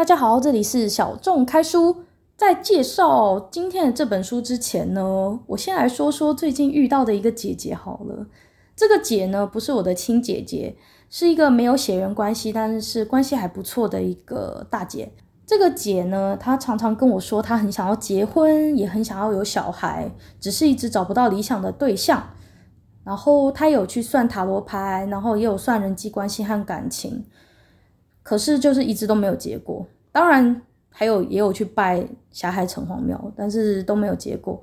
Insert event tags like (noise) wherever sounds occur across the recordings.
大家好，这里是小众开书。在介绍今天的这本书之前呢，我先来说说最近遇到的一个姐姐好了。这个姐呢，不是我的亲姐姐，是一个没有血缘关系，但是关系还不错的一个大姐。这个姐呢，她常常跟我说，她很想要结婚，也很想要有小孩，只是一直找不到理想的对象。然后她有去算塔罗牌，然后也有算人际关系和感情。可是就是一直都没有结果，当然还有也有去拜霞海城隍庙，但是都没有结果。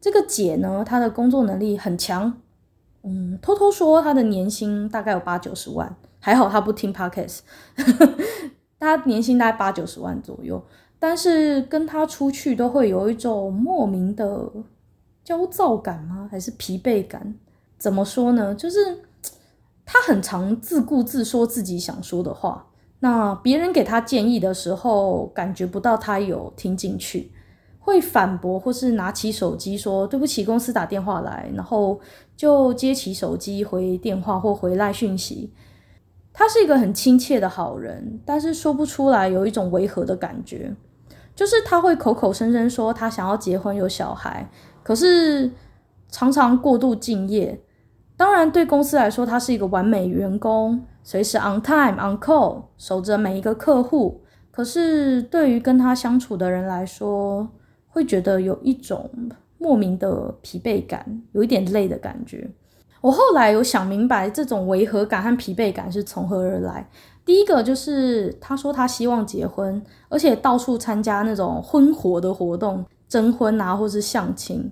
这个姐呢，她的工作能力很强，嗯，偷偷说她的年薪大概有八九十万，还好她不听 Podcast，(laughs) 她年薪大概八九十万左右，但是跟她出去都会有一种莫名的焦躁感吗？还是疲惫感？怎么说呢？就是她很常自顾自说自己想说的话。那别人给他建议的时候，感觉不到他有听进去，会反驳或是拿起手机说对不起，公司打电话来，然后就接起手机回电话或回来讯息。他是一个很亲切的好人，但是说不出来有一种违和的感觉，就是他会口口声声说他想要结婚有小孩，可是常常过度敬业。当然，对公司来说，他是一个完美员工。随时 on time on call，守着每一个客户。可是对于跟他相处的人来说，会觉得有一种莫名的疲惫感，有一点累的感觉。我后来有想明白，这种违和感和疲惫感是从何而来。第一个就是他说他希望结婚，而且到处参加那种婚活的活动，征婚啊，或是相亲。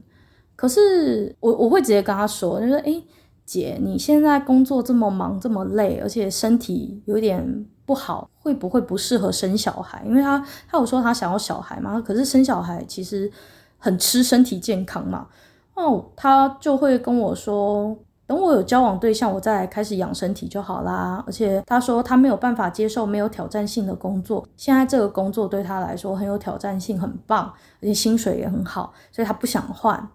可是我我会直接跟他说，就是诶姐，你现在工作这么忙，这么累，而且身体有点不好，会不会不适合生小孩？因为他他有说他想要小孩嘛，可是生小孩其实很吃身体健康嘛。哦，他就会跟我说，等我有交往对象，我再开始养身体就好啦。而且他说他没有办法接受没有挑战性的工作，现在这个工作对他来说很有挑战性，很棒，而且薪水也很好，所以他不想换。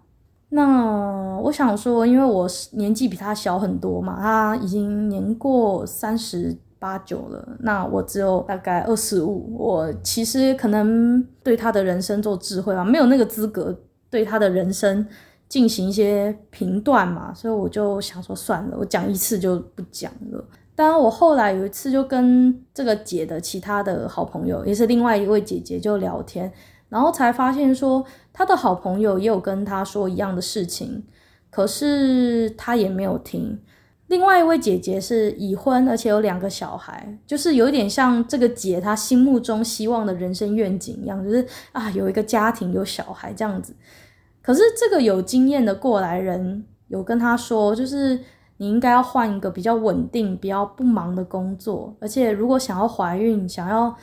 那我想说，因为我年纪比他小很多嘛，他已经年过三十八九了，那我只有大概二十五，我其实可能对他的人生做智慧啊，没有那个资格对他的人生进行一些评断嘛，所以我就想说算了，我讲一次就不讲了。当然，我后来有一次就跟这个姐的其他的好朋友，也是另外一位姐姐就聊天。然后才发现说，他的好朋友也有跟他说一样的事情，可是他也没有听。另外一位姐姐是已婚，而且有两个小孩，就是有一点像这个姐她心目中希望的人生愿景一样，就是啊有一个家庭有小孩这样子。可是这个有经验的过来人有跟他说，就是你应该要换一个比较稳定、比较不忙的工作，而且如果想要怀孕、想要。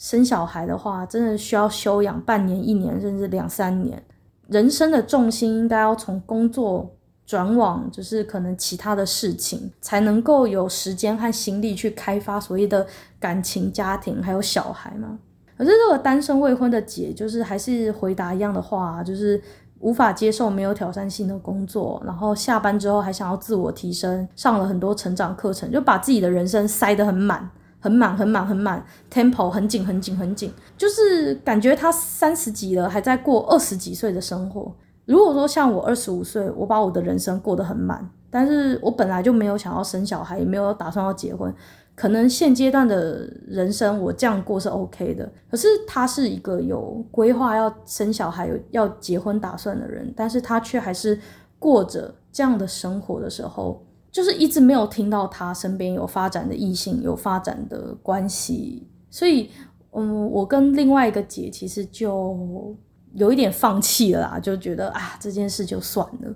生小孩的话，真的需要休养半年、一年，甚至两三年。人生的重心应该要从工作转往，就是可能其他的事情，才能够有时间和心力去开发所谓的感情、家庭还有小孩嘛。可是这个单身未婚的姐，就是还是回答一样的话，就是无法接受没有挑战性的工作，然后下班之后还想要自我提升，上了很多成长课程，就把自己的人生塞得很满。很满很满很满，tempo 很紧很紧很紧，就是感觉他三十几了，还在过二十几岁的生活。如果说像我二十五岁，我把我的人生过得很满，但是我本来就没有想要生小孩，也没有打算要结婚，可能现阶段的人生我这样过是 OK 的。可是他是一个有规划要生小孩、有要结婚打算的人，但是他却还是过着这样的生活的时候。就是一直没有听到他身边有发展的异性，有发展的关系，所以，嗯，我跟另外一个姐其实就有一点放弃了啦，就觉得啊，这件事就算了，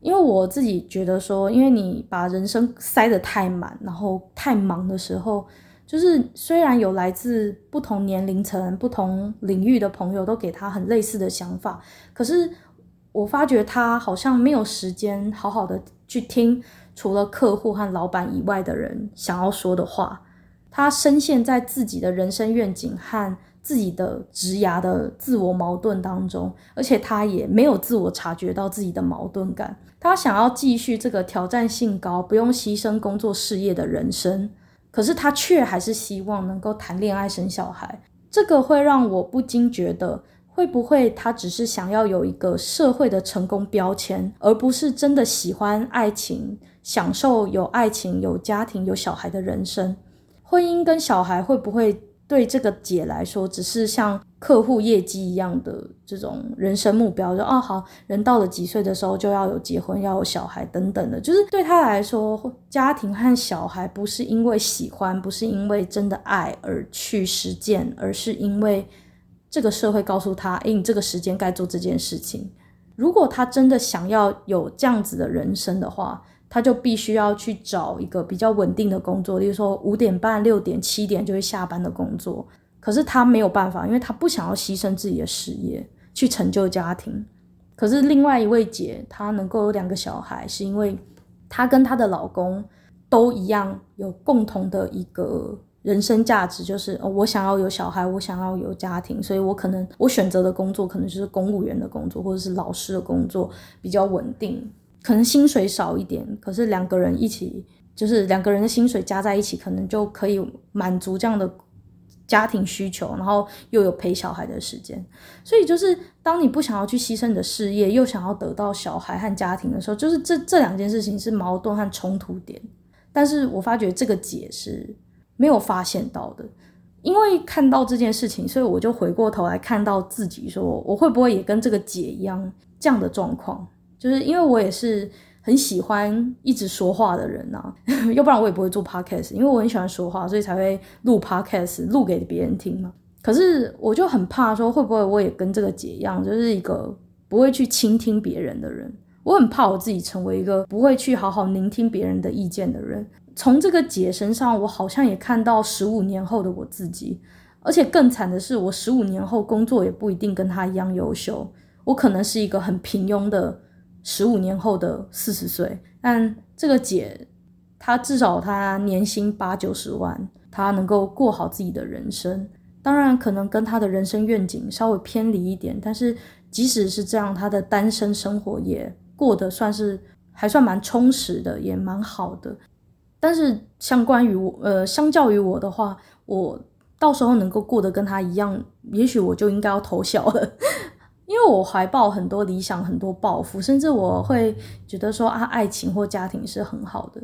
因为我自己觉得说，因为你把人生塞得太满，然后太忙的时候，就是虽然有来自不同年龄层、不同领域的朋友都给他很类似的想法，可是我发觉他好像没有时间好好的。去听除了客户和老板以外的人想要说的话，他深陷在自己的人生愿景和自己的职涯的自我矛盾当中，而且他也没有自我察觉到自己的矛盾感。他想要继续这个挑战性高、不用牺牲工作事业的人生，可是他却还是希望能够谈恋爱、生小孩。这个会让我不禁觉得，会不会他只是想要有一个社会的成功标签，而不是真的喜欢爱情，享受有爱情、有家庭、有小孩的人生？婚姻跟小孩会不会？对这个姐来说，只是像客户业绩一样的这种人生目标，就哦好，人到了几岁的时候就要有结婚，要有小孩等等的，就是对他来说，家庭和小孩不是因为喜欢，不是因为真的爱而去实践，而是因为这个社会告诉他，诶，你这个时间该做这件事情。如果他真的想要有这样子的人生的话，他就必须要去找一个比较稳定的工作，例如说五点半、六点、七点就会下班的工作。可是他没有办法，因为他不想要牺牲自己的事业去成就家庭。可是另外一位姐，她能够有两个小孩，是因为她跟她的老公都一样有共同的一个人生价值，就是我想要有小孩，我想要有家庭，所以我可能我选择的工作可能就是公务员的工作，或者是老师的工作，比较稳定。可能薪水少一点，可是两个人一起，就是两个人的薪水加在一起，可能就可以满足这样的家庭需求，然后又有陪小孩的时间。所以就是当你不想要去牺牲你的事业，又想要得到小孩和家庭的时候，就是这这两件事情是矛盾和冲突点。但是我发觉这个解释没有发现到的，因为看到这件事情，所以我就回过头来看到自己说，我会不会也跟这个姐一样这样的状况。就是因为我也是很喜欢一直说话的人呐、啊，(laughs) 要不然我也不会做 podcast。因为我很喜欢说话，所以才会录 podcast，录给别人听嘛。可是我就很怕说，会不会我也跟这个姐一样，就是一个不会去倾听别人的人。我很怕我自己成为一个不会去好好聆听别人的意见的人。从这个姐身上，我好像也看到十五年后的我自己。而且更惨的是，我十五年后工作也不一定跟她一样优秀，我可能是一个很平庸的。十五年后的四十岁，但这个姐，她至少她年薪八九十万，她能够过好自己的人生。当然，可能跟她的人生愿景稍微偏离一点，但是即使是这样，她的单身生活也过得算是还算蛮充实的，也蛮好的。但是，相关于我，呃，相较于我的话，我到时候能够过得跟他一样，也许我就应该要偷笑了。(laughs) 因为我怀抱很多理想，很多抱负，甚至我会觉得说啊，爱情或家庭是很好的。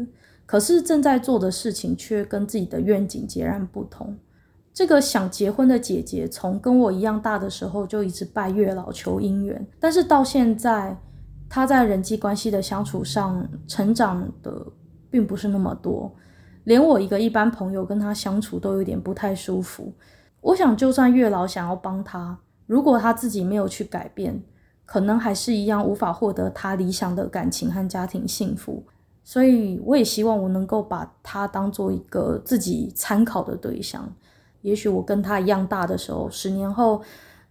可是正在做的事情却跟自己的愿景截然不同。这个想结婚的姐姐，从跟我一样大的时候就一直拜月老求姻缘，但是到现在，她在人际关系的相处上成长的并不是那么多，连我一个一般朋友跟他相处都有点不太舒服。我想，就算月老想要帮他。如果他自己没有去改变，可能还是一样无法获得他理想的感情和家庭幸福。所以，我也希望我能够把他当做一个自己参考的对象。也许我跟他一样大的时候，十年后，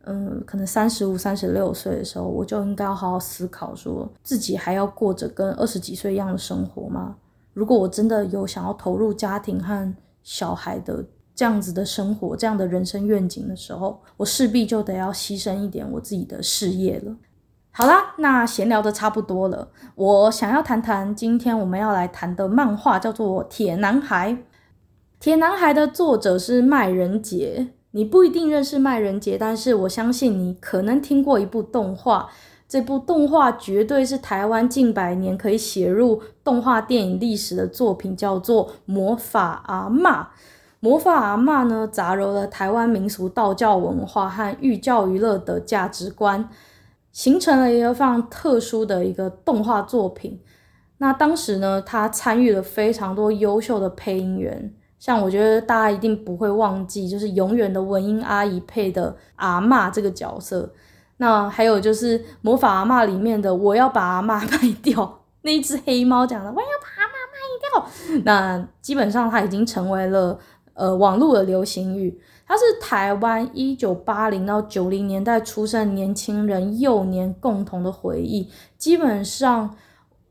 嗯，可能三十五、三十六岁的时候，我就应该要好好思考，说自己还要过着跟二十几岁一样的生活吗？如果我真的有想要投入家庭和小孩的。这样子的生活，这样的人生愿景的时候，我势必就得要牺牲一点我自己的事业了。好啦，那闲聊的差不多了，我想要谈谈今天我们要来谈的漫画，叫做《铁男孩》。《铁男孩》的作者是麦人杰，你不一定认识麦人杰，但是我相信你可能听过一部动画，这部动画绝对是台湾近百年可以写入动画电影历史的作品，叫做《魔法阿嬷》。魔法阿嬷呢，杂糅了台湾民俗道教文化和寓教于乐的价值观，形成了一个非常特殊的一个动画作品。那当时呢，他参与了非常多优秀的配音员，像我觉得大家一定不会忘记，就是永远的文英阿姨配的阿嬷这个角色。那还有就是魔法阿嬷里面的我要把阿嬷卖掉，(laughs) 那一只黑猫讲的我要把阿嬷卖掉。那基本上它已经成为了。呃，网络的流行语，它是台湾一九八零到九零年代出生年轻人幼年共同的回忆。基本上，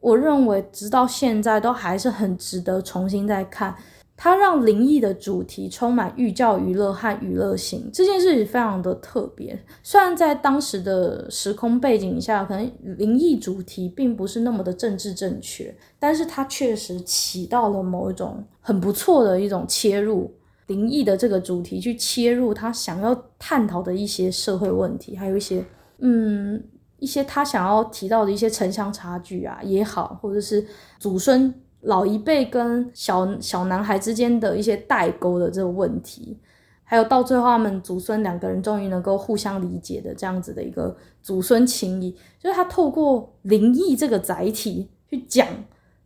我认为直到现在都还是很值得重新再看。它让灵异的主题充满寓教于乐和娱乐性，这件事非常的特别。虽然在当时的时空背景下，可能灵异主题并不是那么的政治正确，但是它确实起到了某一种很不错的一种切入。灵异的这个主题去切入他想要探讨的一些社会问题，还有一些嗯一些他想要提到的一些城乡差距啊也好，或者是祖孙老一辈跟小小男孩之间的一些代沟的这个问题，还有到最后他们祖孙两个人终于能够互相理解的这样子的一个祖孙情谊，就是他透过灵异这个载体去讲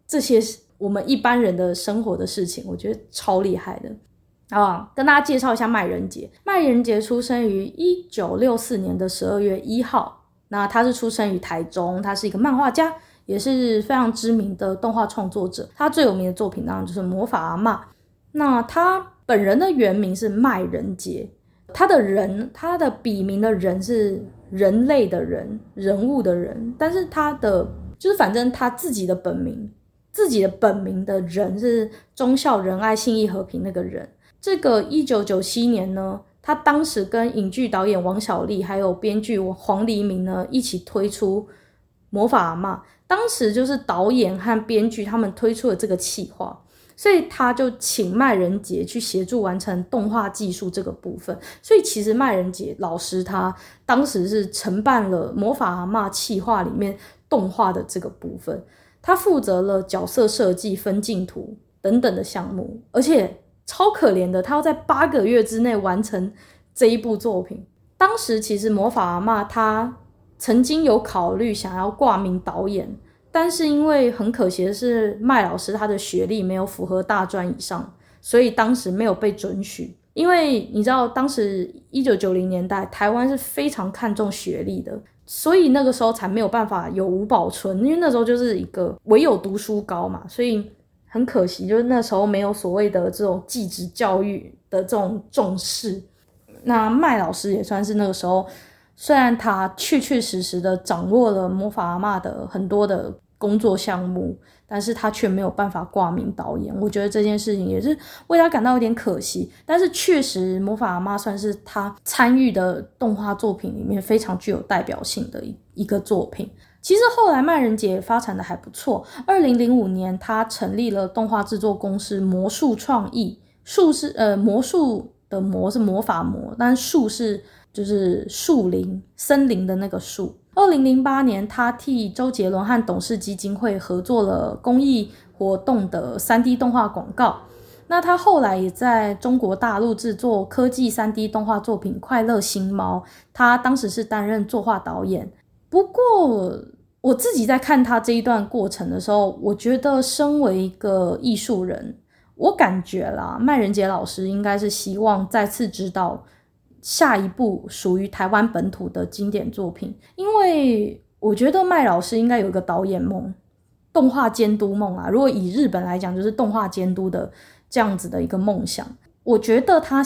这些我们一般人的生活的事情，我觉得超厉害的。啊，跟大家介绍一下麦人杰。麦人杰出生于一九六四年的十二月一号。那他是出生于台中，他是一个漫画家，也是非常知名的动画创作者。他最有名的作品当然就是《魔法阿嬷》。那他本人的原名是麦人杰，他的人，他的笔名的人是人类的人，人物的人。但是他的就是反正他自己的本名，自己的本名的人是忠孝仁爱信义和平那个人。这个一九九七年呢，他当时跟影剧导演王小利还有编剧黄黎明呢一起推出《魔法阿嬷》，当时就是导演和编剧他们推出了这个企划，所以他就请麦人杰去协助完成动画技术这个部分。所以其实麦人杰老师他当时是承办了《魔法阿嬷》企划里面动画的这个部分，他负责了角色设计、分镜图等等的项目，而且。超可怜的，他要在八个月之内完成这一部作品。当时其实魔法阿嬷他曾经有考虑想要挂名导演，但是因为很可惜的是麦老师他的学历没有符合大专以上，所以当时没有被准许。因为你知道，当时一九九零年代台湾是非常看重学历的，所以那个时候才没有办法有吴宝春，因为那时候就是一个唯有读书高嘛，所以。很可惜，就是那时候没有所谓的这种技职教育的这种重视。那麦老师也算是那个时候，虽然他确确实实的掌握了魔法阿嬷的很多的工作项目，但是他却没有办法挂名导演。我觉得这件事情也是为他感到有点可惜。但是确实，魔法阿嬷算是他参与的动画作品里面非常具有代表性的一一个作品。其实后来麦人杰发展的还不错。二零零五年，他成立了动画制作公司魔术创意，术是呃魔术的魔是魔法魔，但术是就是树林森林的那个树。二零零八年，他替周杰伦和董事基金会合作了公益活动的三 D 动画广告。那他后来也在中国大陆制作科技三 D 动画作品《快乐星猫》，他当时是担任作画导演。不过。我自己在看他这一段过程的时候，我觉得身为一个艺术人，我感觉啦，麦仁杰老师应该是希望再次知道下一部属于台湾本土的经典作品，因为我觉得麦老师应该有一个导演梦、动画监督梦啊。如果以日本来讲，就是动画监督的这样子的一个梦想。我觉得他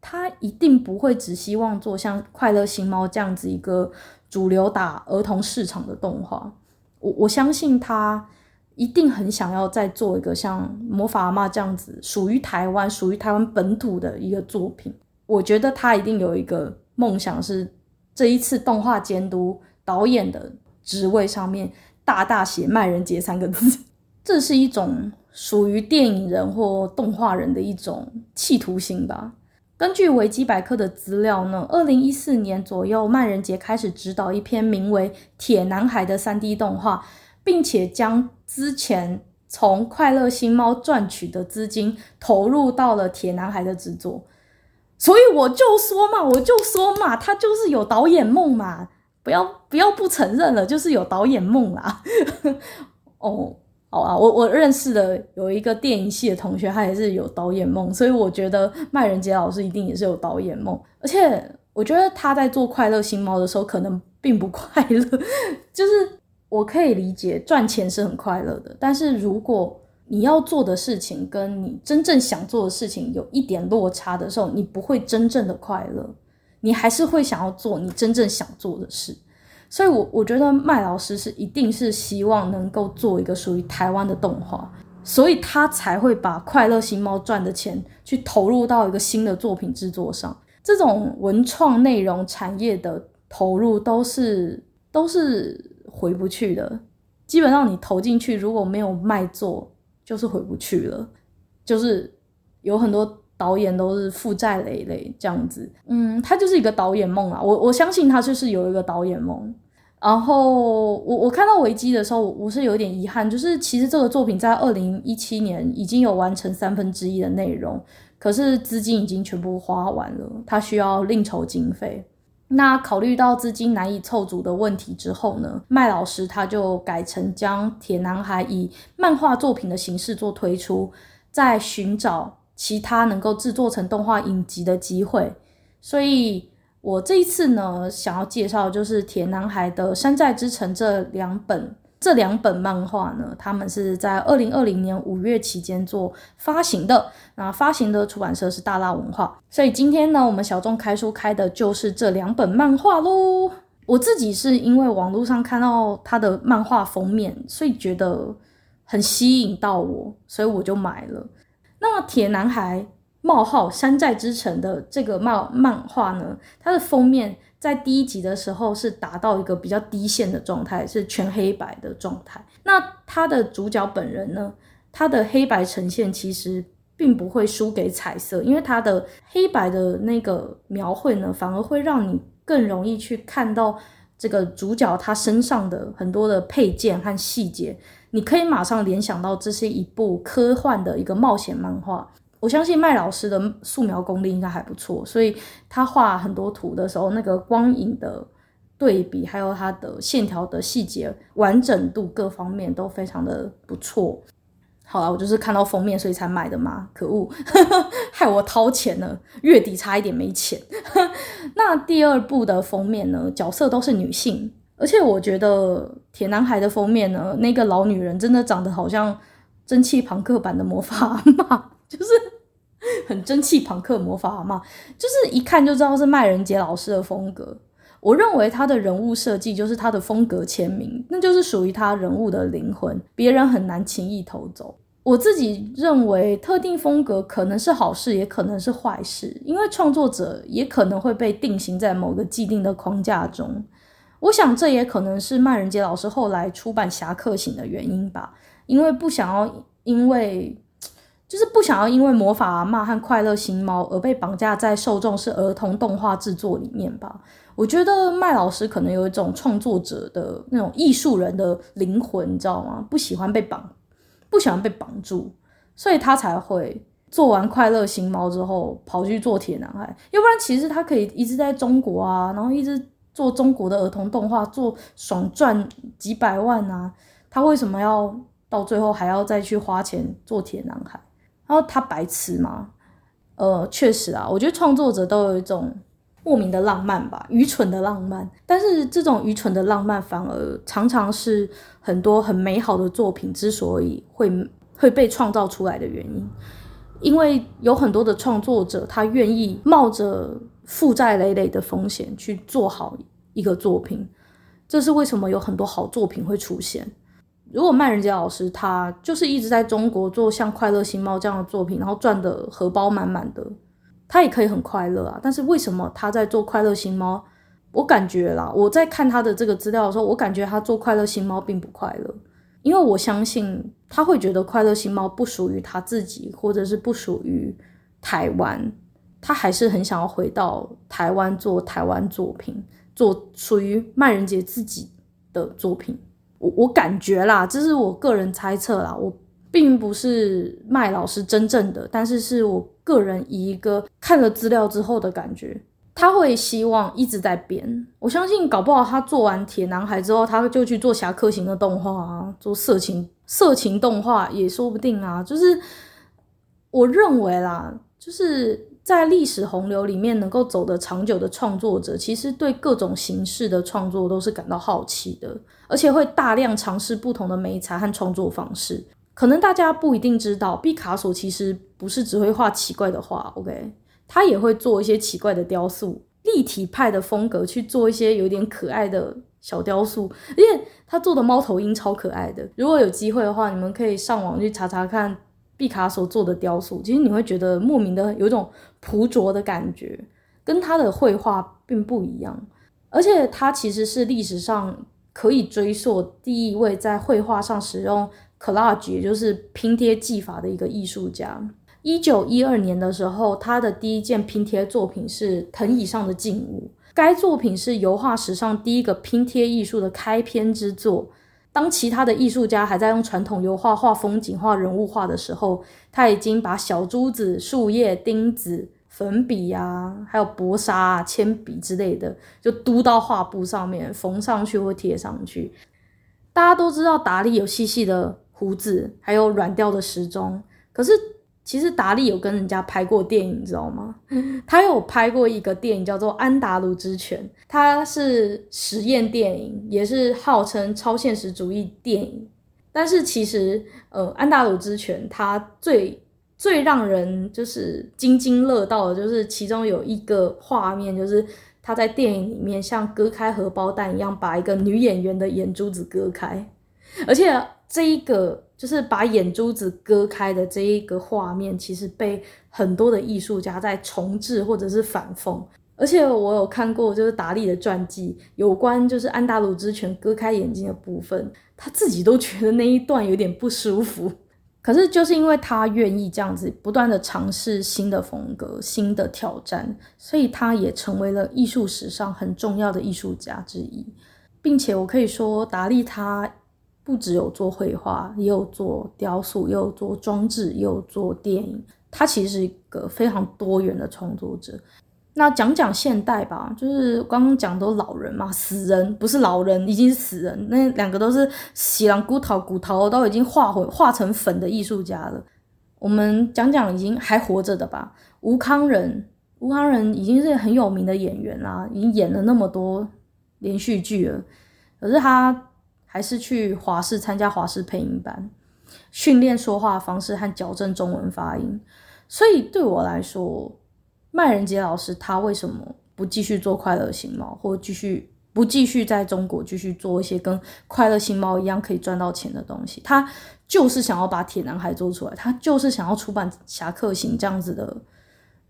他一定不会只希望做像《快乐星猫》这样子一个。主流打儿童市场的动画，我我相信他一定很想要再做一个像《魔法阿嬷》这样子属于台湾、属于台湾本土的一个作品。我觉得他一定有一个梦想，是这一次动画监督导演的职位上面大大写“麦人杰”三个字。(laughs) 这是一种属于电影人或动画人的一种企图心吧。根据维基百科的资料呢，二零一四年左右，曼人杰开始执导一篇名为《铁男孩》的三 D 动画，并且将之前从快乐星猫赚取的资金投入到了《铁男孩》的制作。所以我就说嘛，我就说嘛，他就是有导演梦嘛，不要不要不承认了，就是有导演梦啦。(laughs) 哦。好啊，我我认识的有一个电影系的同学，他也是有导演梦，所以我觉得麦仁杰老师一定也是有导演梦。而且我觉得他在做《快乐星猫》的时候，可能并不快乐。(laughs) 就是我可以理解赚钱是很快乐的，但是如果你要做的事情跟你真正想做的事情有一点落差的时候，你不会真正的快乐，你还是会想要做你真正想做的事。所以我，我觉得麦老师是一定是希望能够做一个属于台湾的动画，所以他才会把《快乐星猫》赚的钱去投入到一个新的作品制作上。这种文创内容产业的投入都是都是回不去的，基本上你投进去如果没有卖座，就是回不去了。就是有很多导演都是负债累累这样子。嗯，他就是一个导演梦啊，我我相信他就是有一个导演梦。然后我我看到维基的时候，我是有点遗憾，就是其实这个作品在二零一七年已经有完成三分之一的内容，可是资金已经全部花完了，他需要另筹经费。那考虑到资金难以凑足的问题之后呢，麦老师他就改成将《铁男孩》以漫画作品的形式做推出，在寻找其他能够制作成动画影集的机会。所以我这一次呢，想要介绍就是《铁男孩》的《山寨之城》这两本。这两本漫画呢，他们是在二零二零年五月期间做发行的。那发行的出版社是大辣文化。所以今天呢，我们小众开书开的就是这两本漫画喽。我自己是因为网络上看到他的漫画封面，所以觉得很吸引到我，所以我就买了。那么《铁男孩：冒号山寨之城》的这个漫漫画呢，它的封面。在第一集的时候是达到一个比较低线的状态，是全黑白的状态。那他的主角本人呢，他的黑白呈现其实并不会输给彩色，因为他的黑白的那个描绘呢，反而会让你更容易去看到这个主角他身上的很多的配件和细节，你可以马上联想到这是一部科幻的一个冒险漫画。我相信麦老师的素描功力应该还不错，所以他画很多图的时候，那个光影的对比，还有他的线条的细节完整度各方面都非常的不错。好了，我就是看到封面所以才买的嘛，可恶，(laughs) 害我掏钱了，月底差一点没钱。(laughs) 那第二部的封面呢，角色都是女性，而且我觉得铁男孩的封面呢，那个老女人真的长得好像蒸汽朋克版的魔法阿嬷，就是。(laughs) 很蒸汽朋克魔法嘛，就是一看就知道是麦人杰老师的风格。我认为他的人物设计就是他的风格签名，那就是属于他人物的灵魂，别人很难轻易偷走。我自己认为特定风格可能是好事，也可能是坏事，因为创作者也可能会被定型在某个既定的框架中。我想这也可能是麦人杰老师后来出版《侠客行》的原因吧，因为不想要因为。就是不想要因为魔法阿嬷和快乐星猫而被绑架在受众是儿童动画制作里面吧。我觉得麦老师可能有一种创作者的那种艺术人的灵魂，你知道吗？不喜欢被绑，不喜欢被绑住，所以他才会做完快乐星猫之后跑去做铁男孩。要不然其实他可以一直在中国啊，然后一直做中国的儿童动画，做爽赚几百万啊。他为什么要到最后还要再去花钱做铁男孩？然后他白痴吗？呃，确实啊，我觉得创作者都有一种莫名的浪漫吧，愚蠢的浪漫。但是这种愚蠢的浪漫，反而常常是很多很美好的作品之所以会会被创造出来的原因。因为有很多的创作者，他愿意冒着负债累累的风险去做好一个作品，这是为什么有很多好作品会出现。如果麦人杰老师他就是一直在中国做像《快乐星猫》这样的作品，然后赚的荷包满满的，他也可以很快乐啊。但是为什么他在做《快乐星猫》？我感觉啦，我在看他的这个资料的时候，我感觉他做《快乐星猫》并不快乐，因为我相信他会觉得《快乐星猫》不属于他自己，或者是不属于台湾，他还是很想要回到台湾做台湾作品，做属于麦人杰自己的作品。我我感觉啦，这是我个人猜测啦，我并不是麦老师真正的，但是是我个人以一个看了资料之后的感觉，他会希望一直在变。我相信搞不好他做完铁男孩之后，他就去做侠客行的动画啊，做色情色情动画也说不定啊。就是我认为啦，就是。在历史洪流里面能够走得长久的创作者，其实对各种形式的创作都是感到好奇的，而且会大量尝试不同的媒材和创作方式。可能大家不一定知道，毕卡索其实不是只会画奇怪的画，OK，他也会做一些奇怪的雕塑，立体派的风格去做一些有点可爱的小雕塑，而且他做的猫头鹰超可爱的。如果有机会的话，你们可以上网去查查看。毕卡索做的雕塑，其实你会觉得莫名的有一种朴拙的感觉，跟他的绘画并不一样。而且他其实是历史上可以追溯第一位在绘画上使用 collage，也就是拼贴技法的一个艺术家。一九一二年的时候，他的第一件拼贴作品是藤椅上的静物。该作品是油画史上第一个拼贴艺术的开篇之作。当其他的艺术家还在用传统油画画风景画人物画的时候，他已经把小珠子、树叶、钉子、粉笔呀，还有薄纱啊、铅笔之类的，就嘟到画布上面，缝上去或贴上去。大家都知道达利有细细的胡子，还有软掉的时钟。可是其实达利有跟人家拍过电影，你知道吗？(laughs) 他有拍过一个电影叫做《安达鲁之拳》，它是实验电影，也是号称超现实主义电影。但是其实，呃，《安达鲁之拳》它最最让人就是津津乐道的，就是其中有一个画面，就是他在电影里面像割开荷包蛋一样，把一个女演员的眼珠子割开，而且这一个。就是把眼珠子割开的这一个画面，其实被很多的艺术家在重制或者是反讽。而且我有看过，就是达利的传记，有关就是安达鲁之拳割开眼睛的部分，他自己都觉得那一段有点不舒服。(laughs) 可是就是因为他愿意这样子不断的尝试新的风格、新的挑战，所以他也成为了艺术史上很重要的艺术家之一，并且我可以说，达利他。不只有做绘画，也有做雕塑，也有做装置，也有做电影。他其实是一个非常多元的创作者。那讲讲现代吧，就是刚刚讲都老人嘛，死人不是老人，已经是死人。那两个都是喜狼骨头，骨头都已经化回化成粉的艺术家了。我们讲讲已经还活着的吧。吴康仁，吴康仁已经是很有名的演员啦，已经演了那么多连续剧了。可是他。还是去华视参加华视配音班，训练说话方式和矫正中文发音。所以对我来说，麦人杰老师他为什么不继续做快乐星猫，或继续不继续在中国继续做一些跟快乐星猫一样可以赚到钱的东西？他就是想要把铁男孩做出来，他就是想要出版《侠客行》这样子的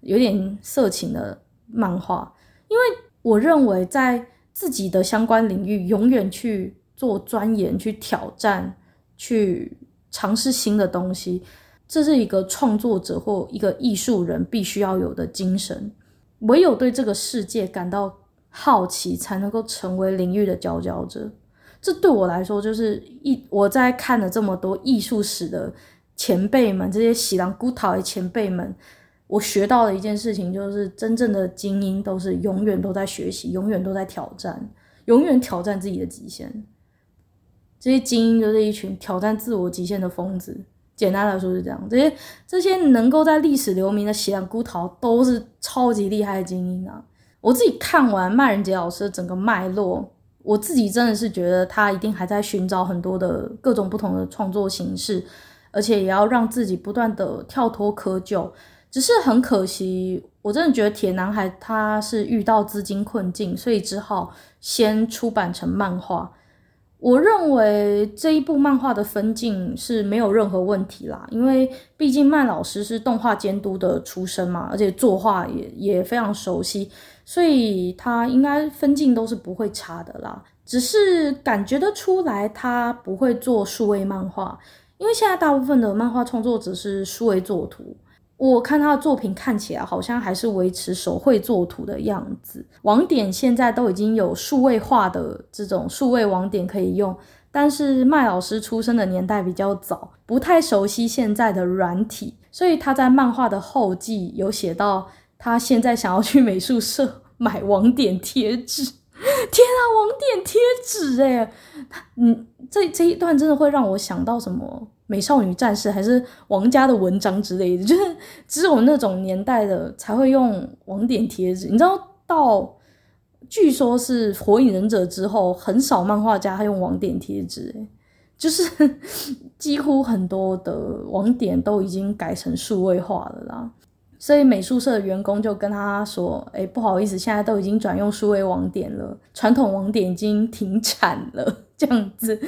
有点色情的漫画。因为我认为在自己的相关领域永远去。做钻研、去挑战、去尝试新的东西，这是一个创作者或一个艺术人必须要有的精神。唯有对这个世界感到好奇，才能够成为领域的佼佼者。这对我来说，就是一我在看了这么多艺术史的前辈们，这些喜郎古陶的前辈们，我学到的一件事情，就是真正的精英都是永远都在学习，永远都在挑战，永远挑战自己的极限。这些精英就是一群挑战自我极限的疯子。简单来说是这样。这些这些能够在历史留名的喜兰孤桃都是超级厉害的精英啊！我自己看完麦仁杰老师的整个脉络，我自己真的是觉得他一定还在寻找很多的各种不同的创作形式，而且也要让自己不断的跳脱窠臼。只是很可惜，我真的觉得铁男孩他是遇到资金困境，所以只好先出版成漫画。我认为这一部漫画的分镜是没有任何问题啦，因为毕竟麦老师是动画监督的出身嘛，而且作画也也非常熟悉，所以他应该分镜都是不会差的啦。只是感觉得出来他不会做数位漫画，因为现在大部分的漫画创作者是数位作图。我看他的作品看起来好像还是维持手绘作图的样子。网点现在都已经有数位化的这种数位网点可以用，但是麦老师出生的年代比较早，不太熟悉现在的软体，所以他在漫画的后记有写到，他现在想要去美术社 (laughs) 买网点贴纸。天啊，网点贴纸诶，嗯，这这一段真的会让我想到什么？美少女战士还是王家的文章之类的，(laughs) 就是只有那种年代的才会用网点贴纸。你知道到，据说是火影忍者之后，很少漫画家还用网点贴纸，就是 (laughs) 几乎很多的网点都已经改成数位化了啦。所以美术社的员工就跟他说：“诶，不好意思，现在都已经转用数位网点了，传统网点已经停产了，(laughs) 这样子。”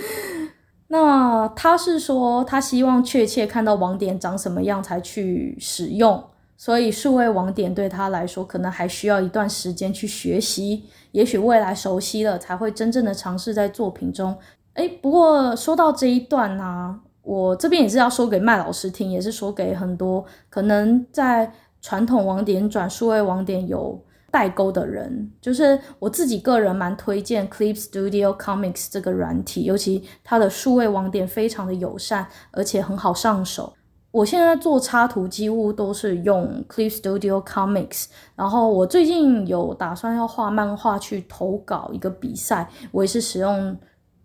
那他是说，他希望确切看到网点长什么样才去使用，所以数位网点对他来说可能还需要一段时间去学习，也许未来熟悉了才会真正的尝试在作品中。诶，不过说到这一段呢、我这边也是要说给麦老师听，也是说给很多可能在传统网点转数位网点有代沟的人，就是我自己个人蛮推荐 Clip Studio Comics 这个软体，尤其它的数位网点非常的友善，而且很好上手。我现在做插图几乎都是用 Clip Studio Comics，然后我最近有打算要画漫画去投稿一个比赛，我也是使用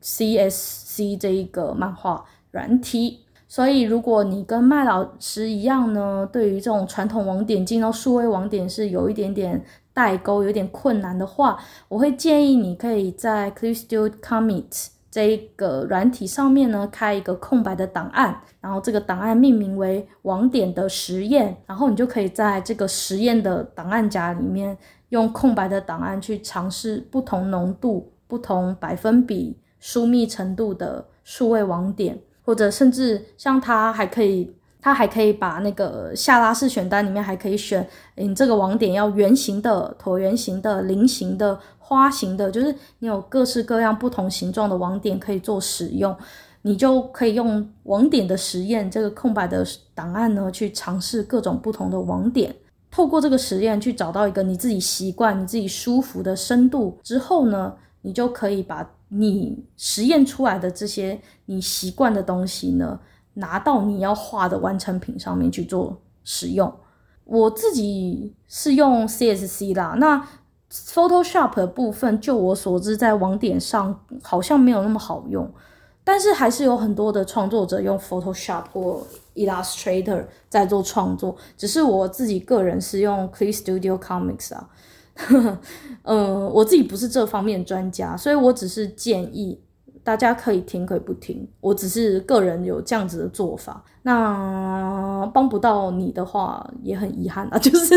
CSC 这一个漫画软体。所以如果你跟麦老师一样呢，对于这种传统网点进到数位网点是有一点点代沟、有点困难的话，我会建议你可以在 Clip Studio Commit。这一个软体上面呢，开一个空白的档案，然后这个档案命名为网点的实验，然后你就可以在这个实验的档案夹里面，用空白的档案去尝试不同浓度、不同百分比、疏密程度的数位网点，或者甚至像它还可以。它还可以把那个下拉式选单里面还可以选，你这个网点要圆形的、椭圆形的、菱形的、花形的，就是你有各式各样不同形状的网点可以做使用，你就可以用网点的实验这个空白的档案呢，去尝试各种不同的网点，透过这个实验去找到一个你自己习惯、你自己舒服的深度之后呢，你就可以把你实验出来的这些你习惯的东西呢。拿到你要画的完成品上面去做使用。我自己是用 CSC 啦，那 Photoshop 的部分，就我所知，在网点上好像没有那么好用，但是还是有很多的创作者用 Photoshop 或 Illustrator 在做创作。只是我自己个人是用 Clip Studio Comics 啊，嗯，(laughs) 我自己不是这方面专家，所以我只是建议。大家可以听，可以不听。我只是个人有这样子的做法，那帮不到你的话也很遗憾啊。(laughs) 就是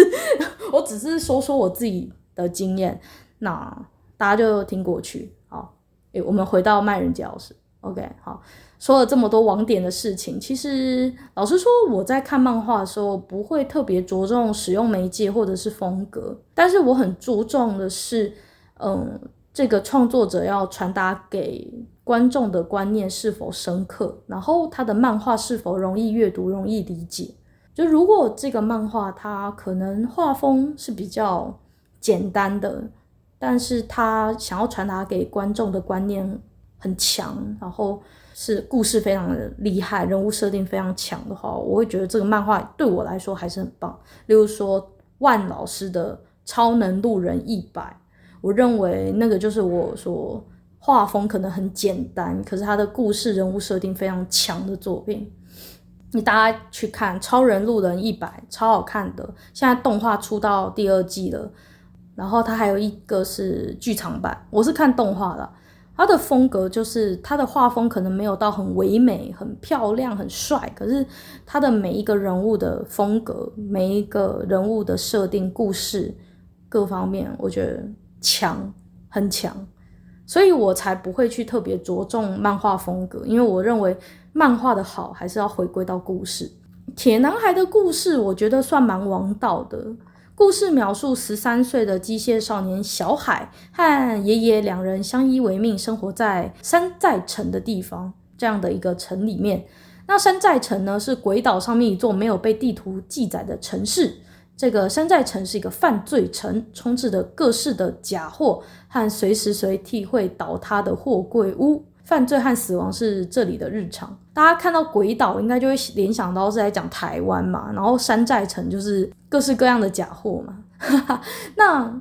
我只是说说我自己的经验，那大家就听过去。好，诶、我们回到麦人杰老师。OK，好，说了这么多网点的事情，其实老实说，我在看漫画的时候不会特别着重使用媒介或者是风格，但是我很注重的是，嗯，这个创作者要传达给。观众的观念是否深刻，然后他的漫画是否容易阅读、容易理解？就如果这个漫画它可能画风是比较简单的，但是他想要传达给观众的观念很强，然后是故事非常的厉害，人物设定非常强的话，我会觉得这个漫画对我来说还是很棒。例如说万老师的《超能路人一百》，我认为那个就是我所。画风可能很简单，可是他的故事人物设定非常强的作品。你大家去看《超人路人一百》，超好看的。现在动画出到第二季了，然后它还有一个是剧场版。我是看动画的，它的风格就是它的画风可能没有到很唯美、很漂亮、很帅，可是它的每一个人物的风格、每一个人物的设定、故事各方面，我觉得强，很强。所以我才不会去特别着重漫画风格，因为我认为漫画的好还是要回归到故事。铁男孩的故事我觉得算蛮王道的，故事描述十三岁的机械少年小海和爷爷两人相依为命，生活在山寨城的地方这样的一个城里面。那山寨城呢，是鬼岛上面一座没有被地图记载的城市。这个山寨城是一个犯罪城，充斥着各式的假货和随时随地会倒塌的货柜屋。犯罪和死亡是这里的日常。大家看到鬼岛，应该就会联想到是在讲台湾嘛。然后山寨城就是各式各样的假货嘛。(laughs) 那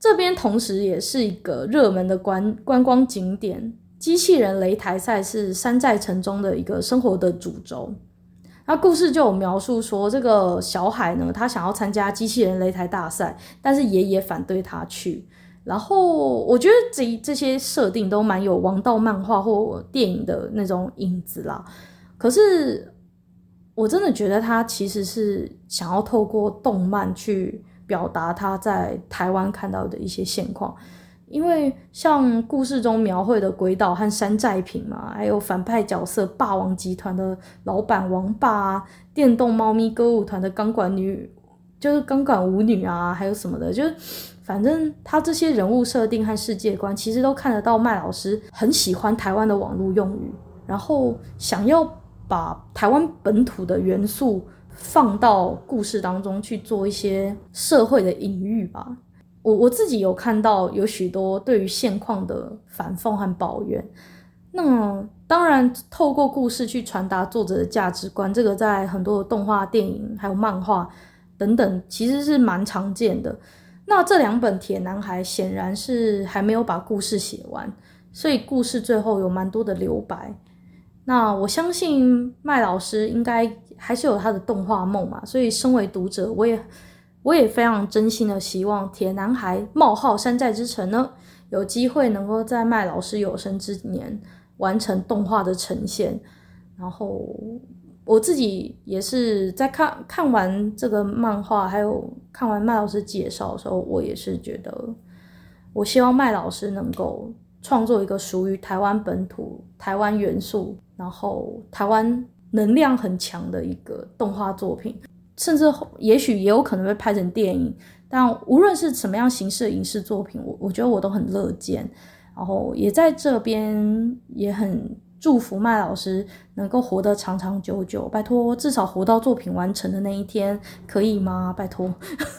这边同时也是一个热门的观观光景点。机器人擂台赛是山寨城中的一个生活的主轴。那故事就有描述说，这个小海呢，他想要参加机器人擂台大赛，但是爷爷反对他去。然后我觉得这这些设定都蛮有王道漫画或电影的那种影子啦。可是我真的觉得他其实是想要透过动漫去表达他在台湾看到的一些现况。因为像故事中描绘的鬼岛和山寨品嘛，还有反派角色霸王集团的老板王霸啊，电动猫咪歌舞团的钢管女，就是钢管舞女啊，还有什么的，就是反正他这些人物设定和世界观，其实都看得到麦老师很喜欢台湾的网络用语，然后想要把台湾本土的元素放到故事当中去做一些社会的隐喻吧。我我自己有看到有许多对于现况的反讽和抱怨。那当然，透过故事去传达作者的价值观，这个在很多的动画、电影还有漫画等等，其实是蛮常见的。那这两本《铁男孩》显然是还没有把故事写完，所以故事最后有蛮多的留白。那我相信麦老师应该还是有他的动画梦嘛，所以身为读者，我也我也非常真心的希望《铁男孩：冒号山寨之城》呢，有机会能够在麦老师有生之年完成动画的呈现。然后我自己也是在看看完这个漫画，还有看完麦老师介绍的时候，我也是觉得，我希望麦老师能够创作一个属于台湾本土、台湾元素。然后台湾能量很强的一个动画作品，甚至也许也有可能会拍成电影。但无论是什么样形式的影视作品，我我觉得我都很乐见。然后也在这边也很祝福麦老师能够活得长长久久，拜托，至少活到作品完成的那一天，可以吗？拜托，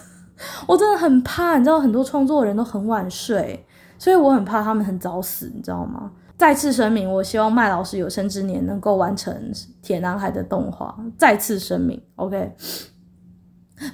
(laughs) 我真的很怕，你知道，很多创作人都很晚睡，所以我很怕他们很早死，你知道吗？再次声明，我希望麦老师有生之年能够完成《铁男孩》的动画。再次声明，OK。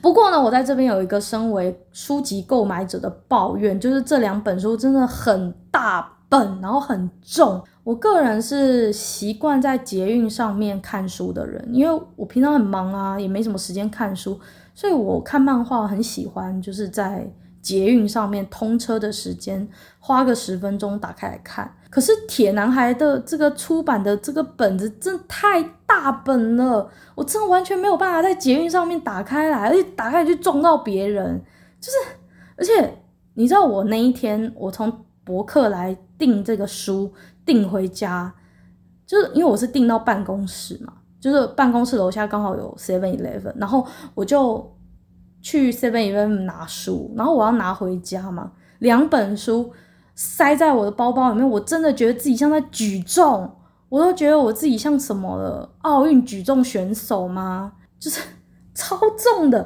不过呢，我在这边有一个身为书籍购买者的抱怨，就是这两本书真的很大本，然后很重。我个人是习惯在捷运上面看书的人，因为我平常很忙啊，也没什么时间看书，所以我看漫画很喜欢，就是在捷运上面通车的时间，花个十分钟打开来看。可是铁男孩的这个出版的这个本子真的太大本了，我真的完全没有办法在捷运上面打开来，而且打开来就撞到别人，就是，而且你知道我那一天我从博客来订这个书订回家，就是因为我是订到办公室嘛，就是办公室楼下刚好有 Seven Eleven，然后我就去 Seven Eleven 拿书，然后我要拿回家嘛，两本书。塞在我的包包里面，我真的觉得自己像在举重，我都觉得我自己像什么了？奥运举重选手吗？就是 (laughs) 超重的。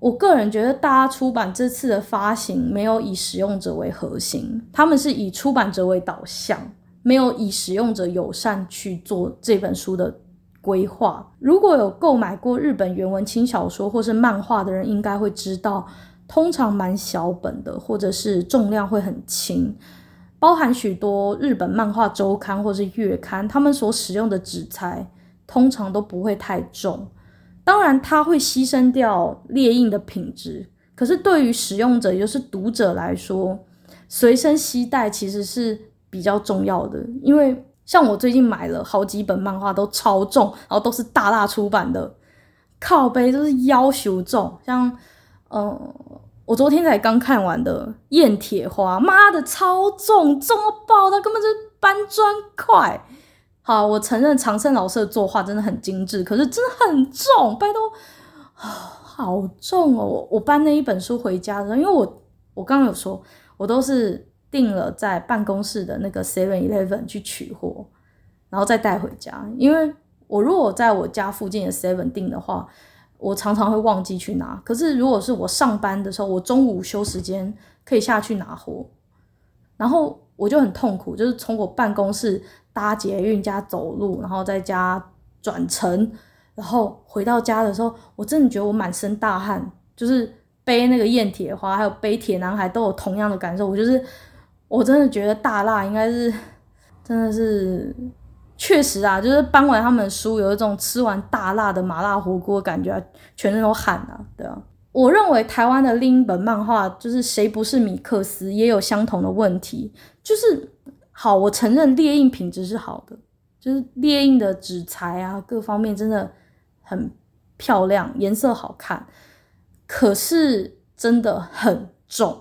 我个人觉得，大家出版这次的发行没有以使用者为核心，他们是以出版者为导向，没有以使用者友善去做这本书的规划。如果有购买过日本原文轻小说或是漫画的人，应该会知道。通常蛮小本的，或者是重量会很轻，包含许多日本漫画周刊或是月刊，他们所使用的纸材通常都不会太重。当然，它会牺牲掉列印的品质，可是对于使用者，也就是读者来说，随身携带其实是比较重要的。因为像我最近买了好几本漫画，都超重，然后都是大大出版的，靠背都是要求重，像。嗯，我昨天才刚看完的《燕铁花》，妈的超重，重到爆，它根本就是搬砖块。好，我承认长生老师的作画真的很精致，可是真的很重，拜托，好重哦！我我搬那一本书回家的，因为我我刚刚有说，我都是订了在办公室的那个 Seven Eleven 去取货，然后再带回家，因为我如果在我家附近的 Seven 订的话。我常常会忘记去拿，可是如果是我上班的时候，我中午休时间可以下去拿货，然后我就很痛苦，就是从我办公室搭捷运加走路，然后再加转乘，然后回到家的时候，我真的觉得我满身大汗，就是背那个雁铁花，还有背铁男孩都有同样的感受，我就是我真的觉得大辣应该是真的是。确实啊，就是搬完他们的书，有一种吃完大辣的麻辣火锅感觉，全身都汗啊，对啊。我认为台湾的另一本漫画就是《谁不是米克斯》，也有相同的问题。就是好，我承认猎印品质是好的，就是猎印的纸材啊，各方面真的很漂亮，颜色好看。可是真的很重，《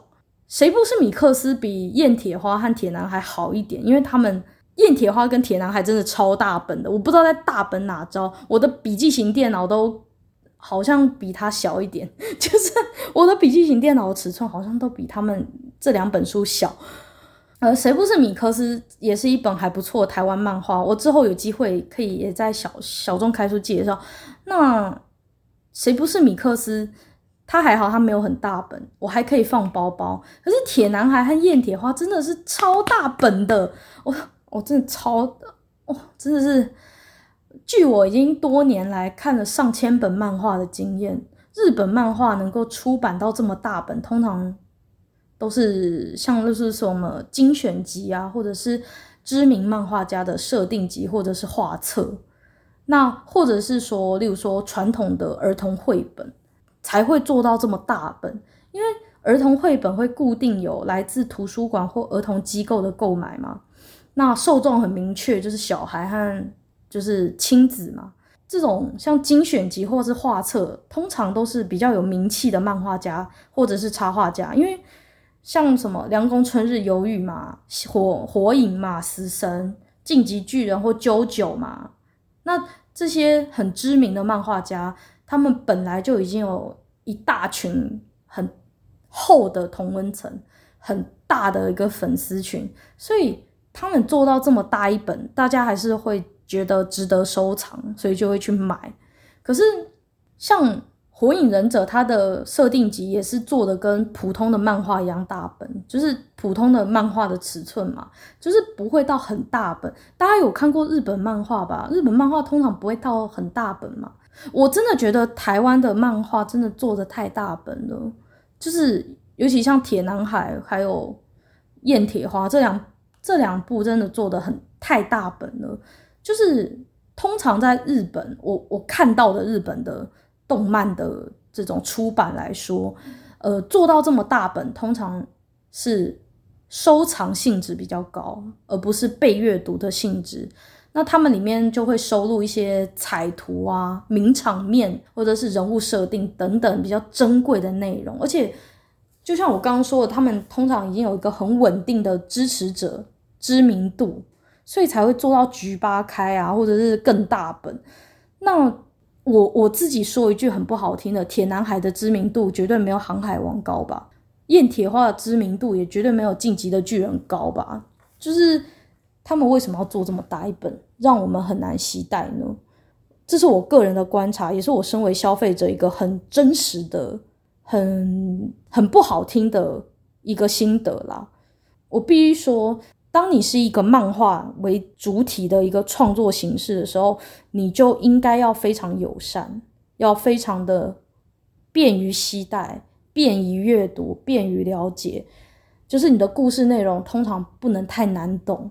谁不是米克斯》比《燕铁花》和《铁男孩》好一点，因为他们。燕铁花跟铁男孩真的超大本的，我不知道在大本哪招。我的笔记型电脑都好像比它小一点，(laughs) 就是我的笔记型电脑的尺寸好像都比他们这两本书小。呃，谁不是米克斯也是一本还不错台湾漫画，我之后有机会可以也在小小众开书介绍。那谁不是米克斯？他还好，他没有很大本，我还可以放包包。可是铁男孩和燕铁花真的是超大本的，我我真的超，哦，真的是，据我已经多年来看了上千本漫画的经验，日本漫画能够出版到这么大本，通常都是像就是什么精选集啊，或者是知名漫画家的设定集，或者是画册，那或者是说，例如说传统的儿童绘本。才会做到这么大本，因为儿童绘本会固定有来自图书馆或儿童机构的购买嘛，那受众很明确，就是小孩和就是亲子嘛。这种像精选集或是画册，通常都是比较有名气的漫画家或者是插画家，因为像什么凉宫春日忧郁嘛、火火影嘛、死神、进击巨人或 JoJo 嘛，那这些很知名的漫画家。他们本来就已经有一大群很厚的同温层，很大的一个粉丝群，所以他们做到这么大一本，大家还是会觉得值得收藏，所以就会去买。可是像《火影忍者》，它的设定集也是做的跟普通的漫画一样大本，就是普通的漫画的尺寸嘛，就是不会到很大本。大家有看过日本漫画吧？日本漫画通常不会到很大本嘛。我真的觉得台湾的漫画真的做得太大本了，就是尤其像《铁男孩》还有《燕铁花》这两这两部真的做得很太大本了。就是通常在日本，我我看到的日本的动漫的这种出版来说，呃，做到这么大本，通常是收藏性质比较高，而不是被阅读的性质。那他们里面就会收录一些彩图啊、名场面或者是人物设定等等比较珍贵的内容，而且就像我刚刚说的，他们通常已经有一个很稳定的支持者知名度，所以才会做到局八开啊，或者是更大本。那我我自己说一句很不好听的，铁男孩的知名度绝对没有航海王高吧？燕铁花的知名度也绝对没有进击的巨人高吧？就是。他们为什么要做这么大一本，让我们很难携带呢？这是我个人的观察，也是我身为消费者一个很真实的、很很不好听的一个心得啦。我必须说，当你是一个漫画为主体的一个创作形式的时候，你就应该要非常友善，要非常的便于携带、便于阅读、便于了解。就是你的故事内容通常不能太难懂。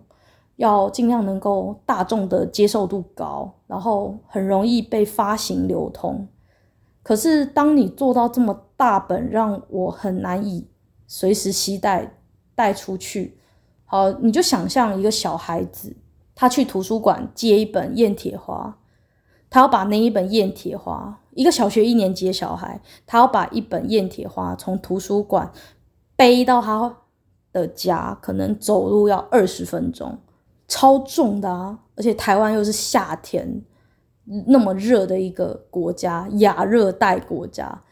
要尽量能够大众的接受度高，然后很容易被发行流通。可是当你做到这么大本，让我很难以随时携带带出去。好，你就想象一个小孩子，他去图书馆借一本《燕铁花》，他要把那一本《燕铁花》，一个小学一年级的小孩，他要把一本《燕铁花》从图书馆背到他的家，可能走路要二十分钟。超重的啊！而且台湾又是夏天，那么热的一个国家，亚热带国家，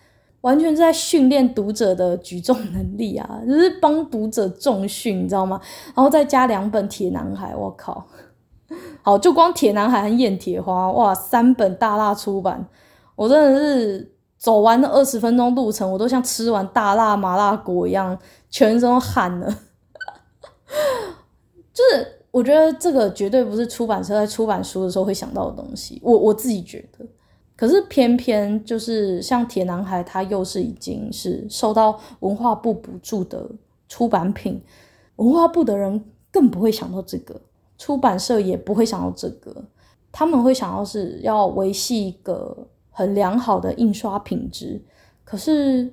完全是在训练读者的举重能力啊，(laughs) 就是帮读者重训，你知道吗？然后再加两本《铁男孩》，我靠！(laughs) 好，就光《铁男孩》和《燕铁花》，哇，三本大辣出版，我真的是走完那二十分钟路程，我都像吃完大辣麻辣锅一样，全身都汗了，(laughs) 就是。我觉得这个绝对不是出版社在出版书的时候会想到的东西，我我自己觉得。可是偏偏就是像铁男孩，他又是已经是受到文化部补助的出版品，文化部的人更不会想到这个，出版社也不会想到这个，他们会想到是要维系一个很良好的印刷品质。可是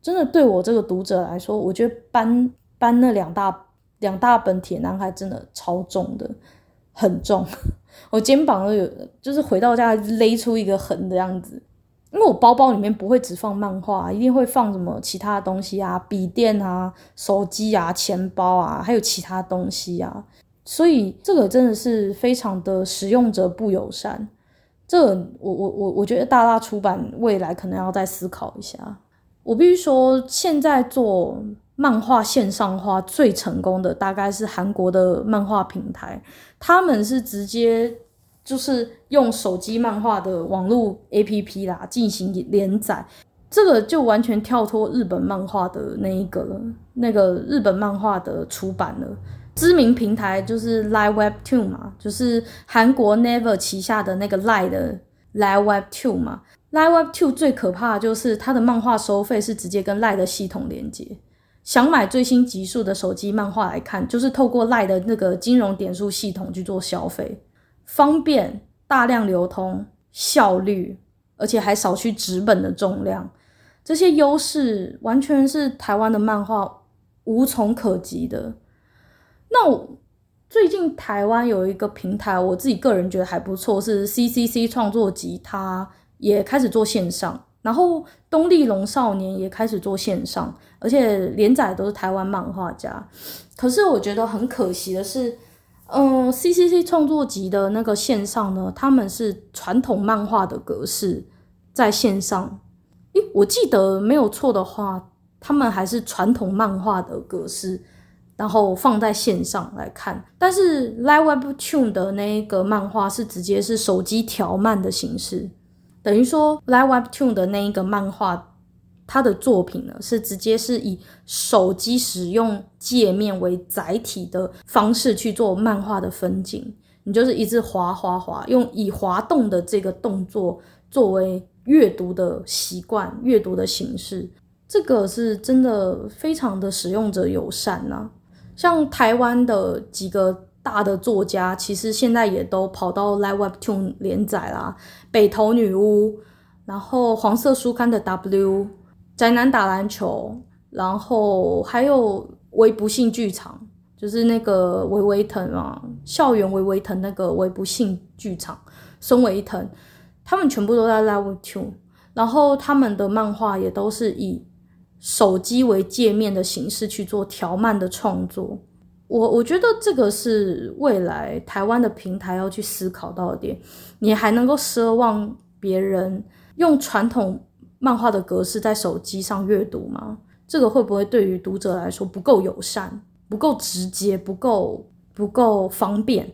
真的对我这个读者来说，我觉得搬搬那两大。两大本铁男孩真的超重的，很重，(laughs) 我肩膀都有，就是回到家勒出一个痕的样子。因为我包包里面不会只放漫画，一定会放什么其他东西啊，笔电啊、手机啊、钱包啊，还有其他东西啊。所以这个真的是非常的使用者不友善。这个我我我我觉得大大出版未来可能要再思考一下。我必须说，现在做。漫画线上化最成功的大概是韩国的漫画平台，他们是直接就是用手机漫画的网络 APP 啦进行连载，这个就完全跳脱日本漫画的那一个了，那个日本漫画的出版了。知名平台就是 LINE Webtoon 嘛，就是韩国 Naver 旗下的那个 LINE 的 LINE Webtoon 嘛。LINE Webtoon 最可怕就是它的漫画收费是直接跟 LINE 的系统连接。想买最新集数的手机漫画来看，就是透过 LINE 的那个金融点数系统去做消费，方便、大量流通、效率，而且还少去纸本的重量，这些优势完全是台湾的漫画无从可及的。那最近台湾有一个平台，我自己个人觉得还不错，是 CCC 创作集，它也开始做线上，然后东立龙少年也开始做线上，而且连载都是台湾漫画家。可是我觉得很可惜的是，嗯，CCC 创作集的那个线上呢，他们是传统漫画的格式在线上，诶，我记得没有错的话，他们还是传统漫画的格式。然后放在线上来看，但是 LINE Webtoon 的那个漫画是直接是手机条漫的形式，等于说 Live Webtoon 的那一个漫画，它的作品呢是直接是以手机使用界面为载体的方式去做漫画的分镜，你就是一直滑滑滑，用以滑动的这个动作作为阅读的习惯、阅读的形式，这个是真的非常的使用者友善呐、像台湾的几个大的作家，其实现在也都跑到 Live Webtoon 连载啦。北投女巫，然后黄色书刊的 W，宅男打篮球，然后还有微不幸剧场，就是那个微微腾啊，校园微微腾那个微不幸剧场，孙维腾，他们全部都在 LINE Webtoon，然后他们的漫画也都是以。手机为界面的形式去做条漫的创作，我我觉得这个是未来台湾的平台要去思考到的点。你还能够奢望别人用传统漫画的格式在手机上阅读吗？这个会不会对于读者来说不够友善、不够直接、不够不够方便？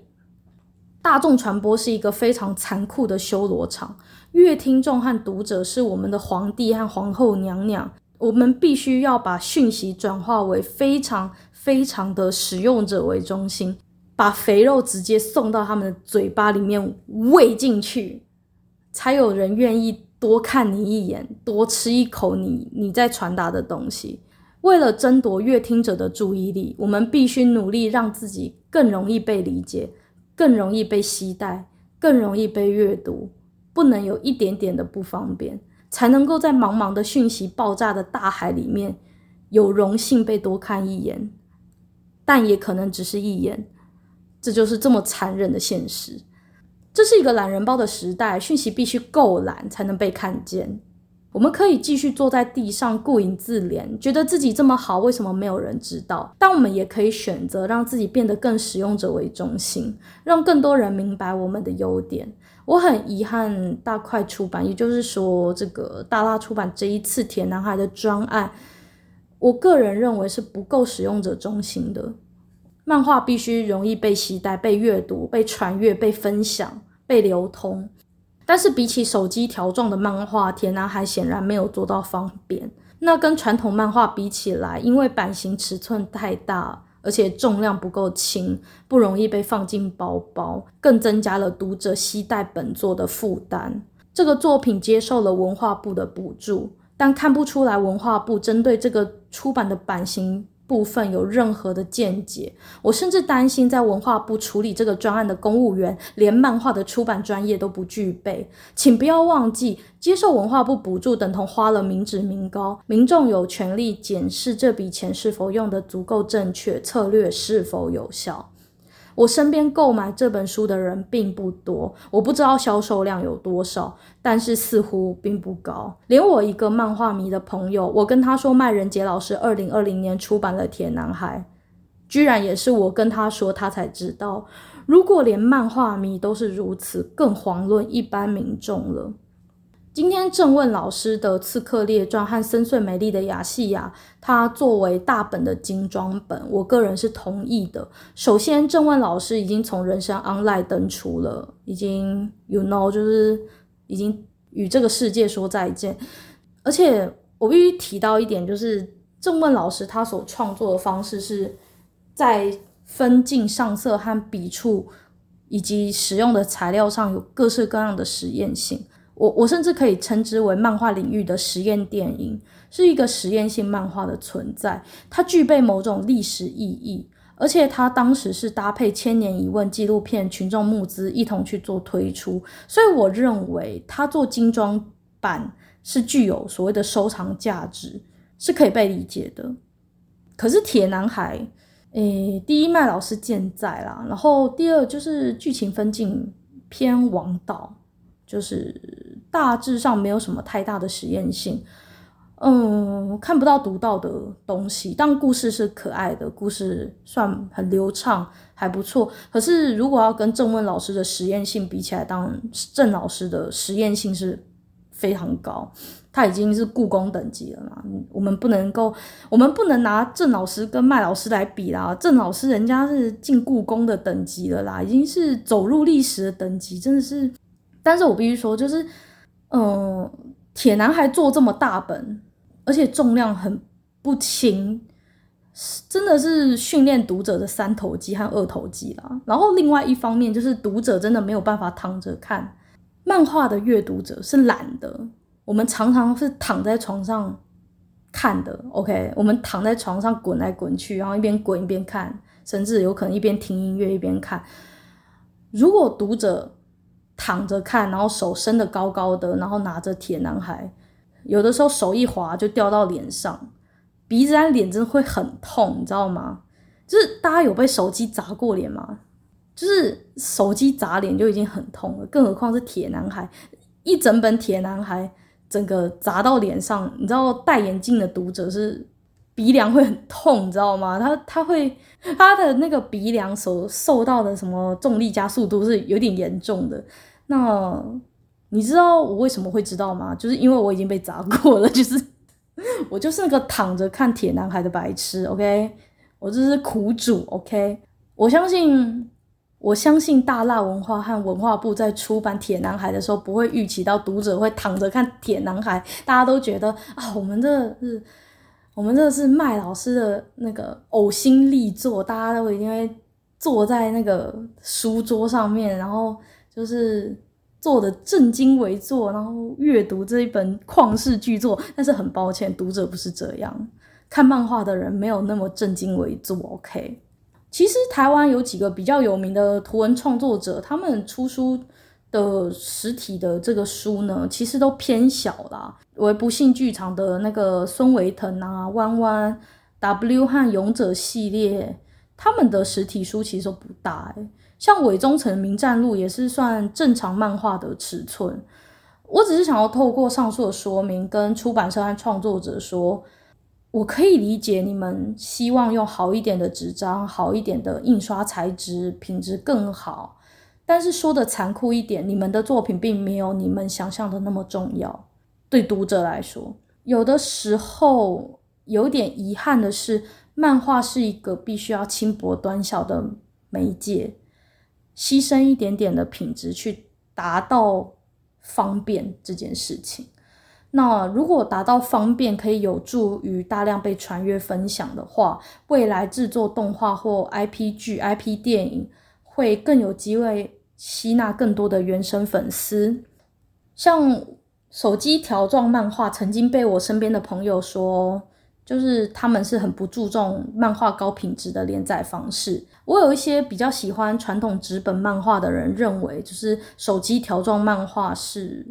大众传播是一个非常残酷的修罗场，阅听众和读者是我们的皇帝和皇后娘娘。我们必须要把讯息转化为非常非常的使用者为中心，把肥肉直接送到他们的嘴巴里面喂进去，才有人愿意多看你一眼，多吃一口你你在传达的东西。为了争夺阅听者的注意力，我们必须努力让自己更容易被理解，更容易被携带，更容易被阅读，不能有一点点的不方便。才能够在茫茫的讯息爆炸的大海里面，有荣幸被多看一眼，但也可能只是一眼。这就是这么残忍的现实。这是一个懒人包的时代，讯息必须够懒才能被看见。我们可以继续坐在地上顾影自怜，觉得自己这么好，为什么没有人知道？但我们也可以选择让自己变得更使用者为中心，让更多人明白我们的优点。我很遗憾，大块出版，也就是说，这个大辣出版这一次《铁男孩》的专案，我个人认为是不够使用者中心的。漫画必须容易被携带、被阅读、被传阅、被分享、被流通。但是比起手机条状的漫画，《铁男孩》显然没有做到方便。那跟传统漫画比起来，因为版型尺寸太大。而且重量不够轻，不容易被放进包包，更增加了读者携带本作的负担。这个作品接受了文化部的补助，但看不出来文化部针对这个出版的版型部分有任何的见解，我甚至担心在文化部处理这个专案的公务员连漫画的出版专业都不具备。请不要忘记，接受文化部补助等同花了民脂民膏，民众有权利检视这笔钱是否用得足够正确，策略是否有效。我身边购买这本书的人并不多，我不知道销售量有多少，但是似乎并不高。连我一个漫画迷的朋友，我跟他说麦仁杰老师二零二零年出版了《铁男孩》，居然也是我跟他说，他才知道。如果连漫画迷都是如此，更遑论一般民众了。今天郑问老师的《刺客列传》和深邃美丽的亚细亚，它作为大本的精装本，我个人是同意的。首先，郑问老师已经从人生 online 登出了，已经 you know 就是已经与这个世界说再见。而且我必须提到一点，就是郑问老师他所创作的方式是在分镜、上色和笔触以及使用的材料上有各式各样的实验性。我我甚至可以称之为漫画领域的实验电影，是一个实验性漫画的存在。它具备某种历史意义，而且它当时是搭配《千年一问》纪录片群众募资一同去做推出，所以我认为它做精装版是具有所谓的收藏价值，是可以被理解的。可是《铁男孩》诶，第一麦老师健在啦，然后第二就是剧情分镜偏王道。就是大致上没有什么太大的实验性，嗯，看不到独到的东西。但故事是可爱的，故事算很流畅，还不错。可是如果要跟郑问老师的实验性比起来，当然郑老师的实验性是非常高，他已经是故宫等级了嘛。我们不能够，我们不能拿郑老师跟麦老师来比啦。郑老师人家是进故宫的等级了啦，已经是走入历史的等级，真的是。但是我必须说，就是，嗯、铁男孩做这么大本，而且重量很不轻，真的是训练读者的三头肌和二头肌啦。然后另外一方面，就是读者真的没有办法躺着看漫画的阅读者是懒的，我们常常是躺在床上看的。OK，我们躺在床上滚来滚去，然后一边滚一边看，甚至有可能一边听音乐一边看。如果读者躺着看，然后手伸得高高的，然后拿着铁男孩，有的时候手一滑就掉到脸上，鼻子和脸真的会很痛，你知道吗？就是大家有被手机砸过脸吗？就是手机砸脸就已经很痛了，更何况是铁男孩，一整本铁男孩整个砸到脸上，你知道戴眼镜的读者是鼻梁会很痛，你知道吗？他他会他的那个鼻梁所受到的什么重力加速度是有点严重的。那你知道我为什么会知道吗？就是因为我已经被砸过了，(laughs) 就是我就是那个躺着看铁男孩的白痴，OK，我这是苦主，OK，我相信，我相信大辣文化和文化部在出版铁男孩的时候，不会预期到读者会躺着看铁男孩，大家都觉得啊，我们这是，我们这是麦老师的那个呕心力作，大家都一定会坐在那个书桌上面，然后。就是做的正襟危坐，然后阅读这一本旷世巨作。但是很抱歉，读者不是这样，看漫画的人没有那么正襟危坐。OK，其实台湾有几个比较有名的图文创作者，他们出书的实体的这个书呢，其实都偏小啦。为不幸剧场的那个孙维腾啊、弯弯 W 和勇者系列，他们的实体书其实都不大欸像尾中城名战录也是算正常漫画的尺寸，我只是想要透过上述的说明，跟出版社和创作者说，我可以理解你们希望用好一点的纸张、好一点的印刷材质，品质更好。但是说的残酷一点，你们的作品并没有你们想象的那么重要。对读者来说，有的时候有点遗憾的是，漫画是一个必须要轻薄短小的媒介。牺牲一点点的品质去达到方便这件事情。那如果达到方便，可以有助于大量被传阅分享的话，未来制作动画或 IP 剧、IP 电影会更有机会吸纳更多的原生粉丝。像手机条状漫画，曾经被我身边的朋友说。就是他们是很不注重漫画高品质的连载方式。我有一些比较喜欢传统纸本漫画的人认为，就是手机条状漫画是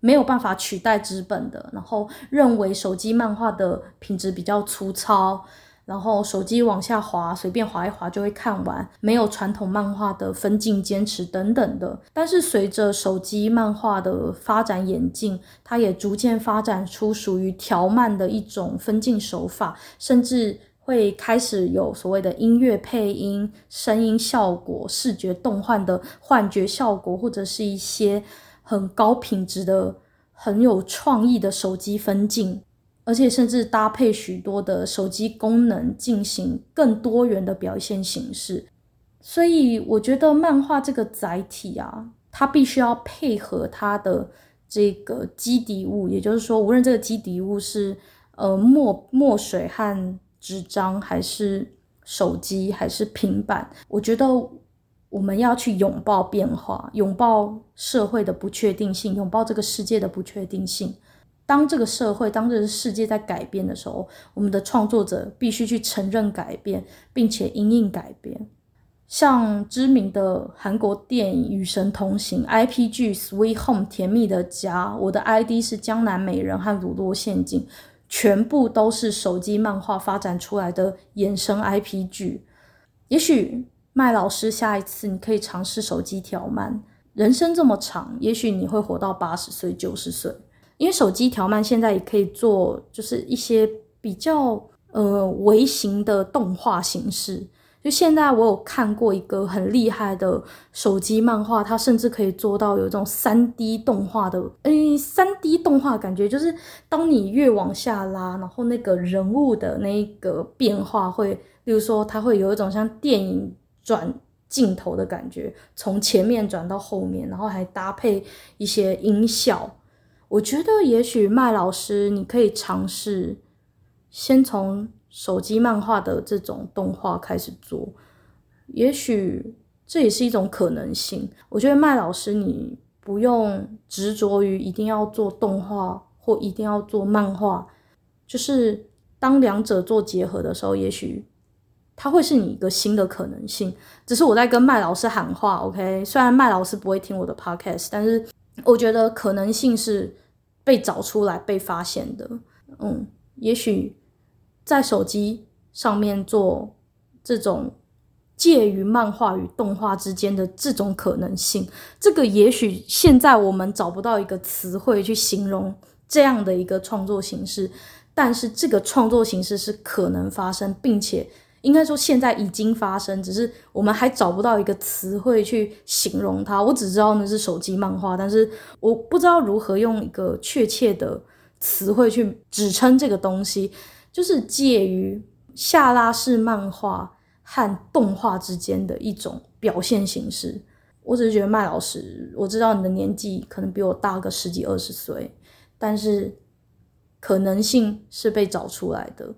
没有办法取代纸本的，然后认为手机漫画的品质比较粗糙。然后手机往下滑，随便滑一滑就会看完，没有传统漫画的分镜坚持等等的。但是随着手机漫画的发展演进，它也逐渐发展出属于条漫的一种分镜手法，甚至会开始有所谓的音乐配音、声音效果、视觉动画的幻觉效果，或者是一些很高品质的。很有创意的手机分镜，而且甚至搭配许多的手机功能进行更多元的表现形式。所以我觉得漫画这个载体啊，它必须要配合它的这个基底物，也就是说，无论这个基底物是呃墨墨水和纸张，还是手机，还是平板，我觉得我们要去拥抱变化，拥抱社会的不确定性，拥抱这个世界的不确定性。当这个社会、当这个世界在改变的时候，我们的创作者必须去承认改变，并且因应改变。像知名的韩国电影《与神同行》IP 剧《Sweet Home》甜蜜的家，我的 ID 是江南美人和鲁洛陷阱，全部都是手机漫画发展出来的衍生 IP 剧。也许麦老师下一次你可以尝试手机条漫。人生这么长，也许你会活到八十岁、九十岁，因为手机条漫现在也可以做，就是一些比较呃微型的动画形式。就现在，我有看过一个很厉害的手机漫画，它甚至可以做到有一种三 D 动画的，诶，三 D 动画感觉就是，当你越往下拉，然后那个人物的那个变化会，例如说，它会有一种像电影转镜头的感觉，从前面转到后面，然后还搭配一些音效。我觉得也许麦老师，你可以尝试先从。手机漫画的这种动画开始做，也许这也是一种可能性。我觉得麦老师，你不用执着于一定要做动画或一定要做漫画，就是当两者做结合的时候，也许它会是你一个新的可能性。只是我在跟麦老师喊话，OK？虽然麦老师不会听我的 podcast，但是我觉得可能性是被找出来、被发现的。嗯，也许。在手机上面做这种介于漫画与动画之间的这种可能性，这个也许现在我们找不到一个词汇去形容这样的一个创作形式，但是这个创作形式是可能发生，并且应该说现在已经发生，只是我们还找不到一个词汇去形容它。我只知道那是手机漫画，但是我不知道如何用一个确切的词汇去指称这个东西。就是介于下拉式漫画和动画之间的一种表现形式。我只是觉得麦老师，我知道你的年纪可能比我大个十几二十岁，但是可能性是被找出来的。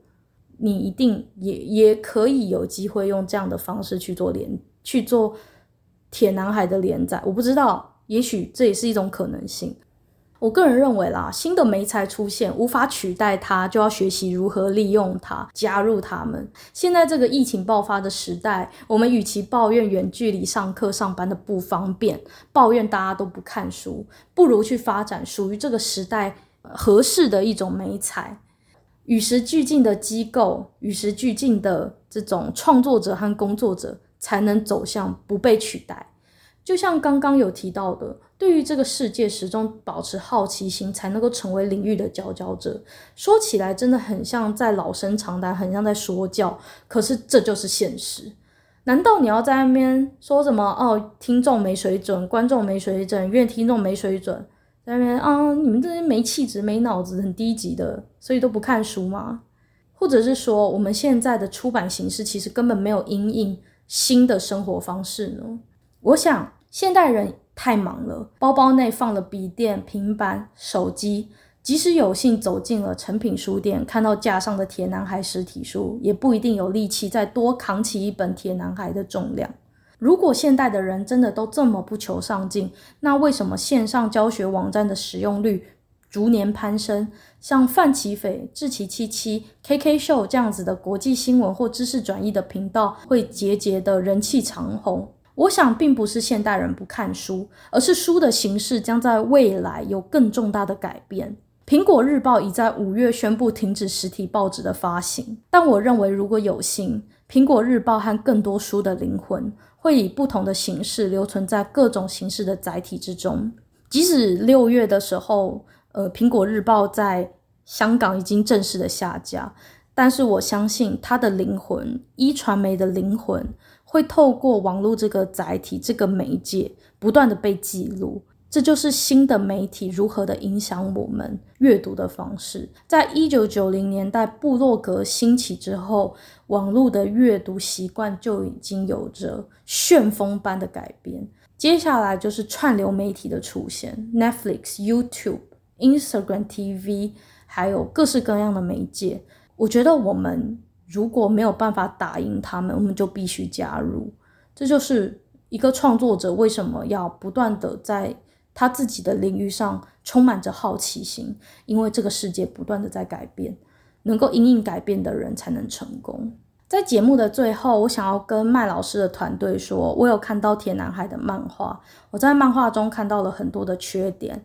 你一定也也可以有机会用这样的方式去做连去做铁男孩的连载。我不知道，也许这也是一种可能性。我个人认为啦，新的媒材出现，无法取代它，就要学习如何利用它，加入他们。现在这个疫情爆发的时代，我们与其抱怨远距离上课上班的不方便，抱怨大家都不看书，不如去发展属于这个时代合适的一种媒材，与时俱进的机构，与时俱进的这种创作者和工作者，才能走向不被取代。就像刚刚有提到的。对于这个世界始终保持好奇心，才能够成为领域的佼佼者。说起来真的很像在老生常谈，很像在说教。可是这就是现实。难道你要在那边说什么？哦，听众没水准，观众没水准，因为听众没水准，在那边啊，你们这些没气质、没脑子、很低级的，所以都不看书吗？或者是说，我们现在的出版形式其实根本没有因应新的生活方式呢？我想现代人。太忙了，包包内放了笔电、平板、手机，即使有幸走进了成品书店，看到架上的《铁男孩》实体书，也不一定有力气再多扛起一本《铁男孩》的重量。如果现代的人真的都这么不求上进，那为什么线上教学网站的使用率逐年攀升？像范琪斐、志奇七七、KK 秀这样子的国际新闻或知识转移的频道，会节节的人气长红。我想，并不是现代人不看书，而是书的形式将在未来有更重大的改变。苹果日报已在五月宣布停止实体报纸的发行，但我认为，如果有幸，苹果日报和更多书的灵魂会以不同的形式留存在各种形式的载体之中。即使六月的时候，呃，苹果日报在香港已经正式的下架，但是我相信它的灵魂，一传媒的灵魂。会透过网络这个载体、这个媒介，不断的被记录。这就是新的媒体如何的影响我们阅读的方式。在一九九零年代部落格兴起之后，网络的阅读习惯就已经有着旋风般的改变。接下来就是串流媒体的出现，Netflix、YouTube、Instagram TV，还有各式各样的媒介。我觉得我们如果没有办法打赢他们，我们就必须加入。这就是一个创作者为什么要不断的在。他自己的领域上充满着好奇心，因为这个世界不断的在改变，能够因应改变的人才能成功。在节目的最后，我想要跟麦老师的团队说，我有看到铁男孩的漫画，我在漫画中看到了很多的缺点，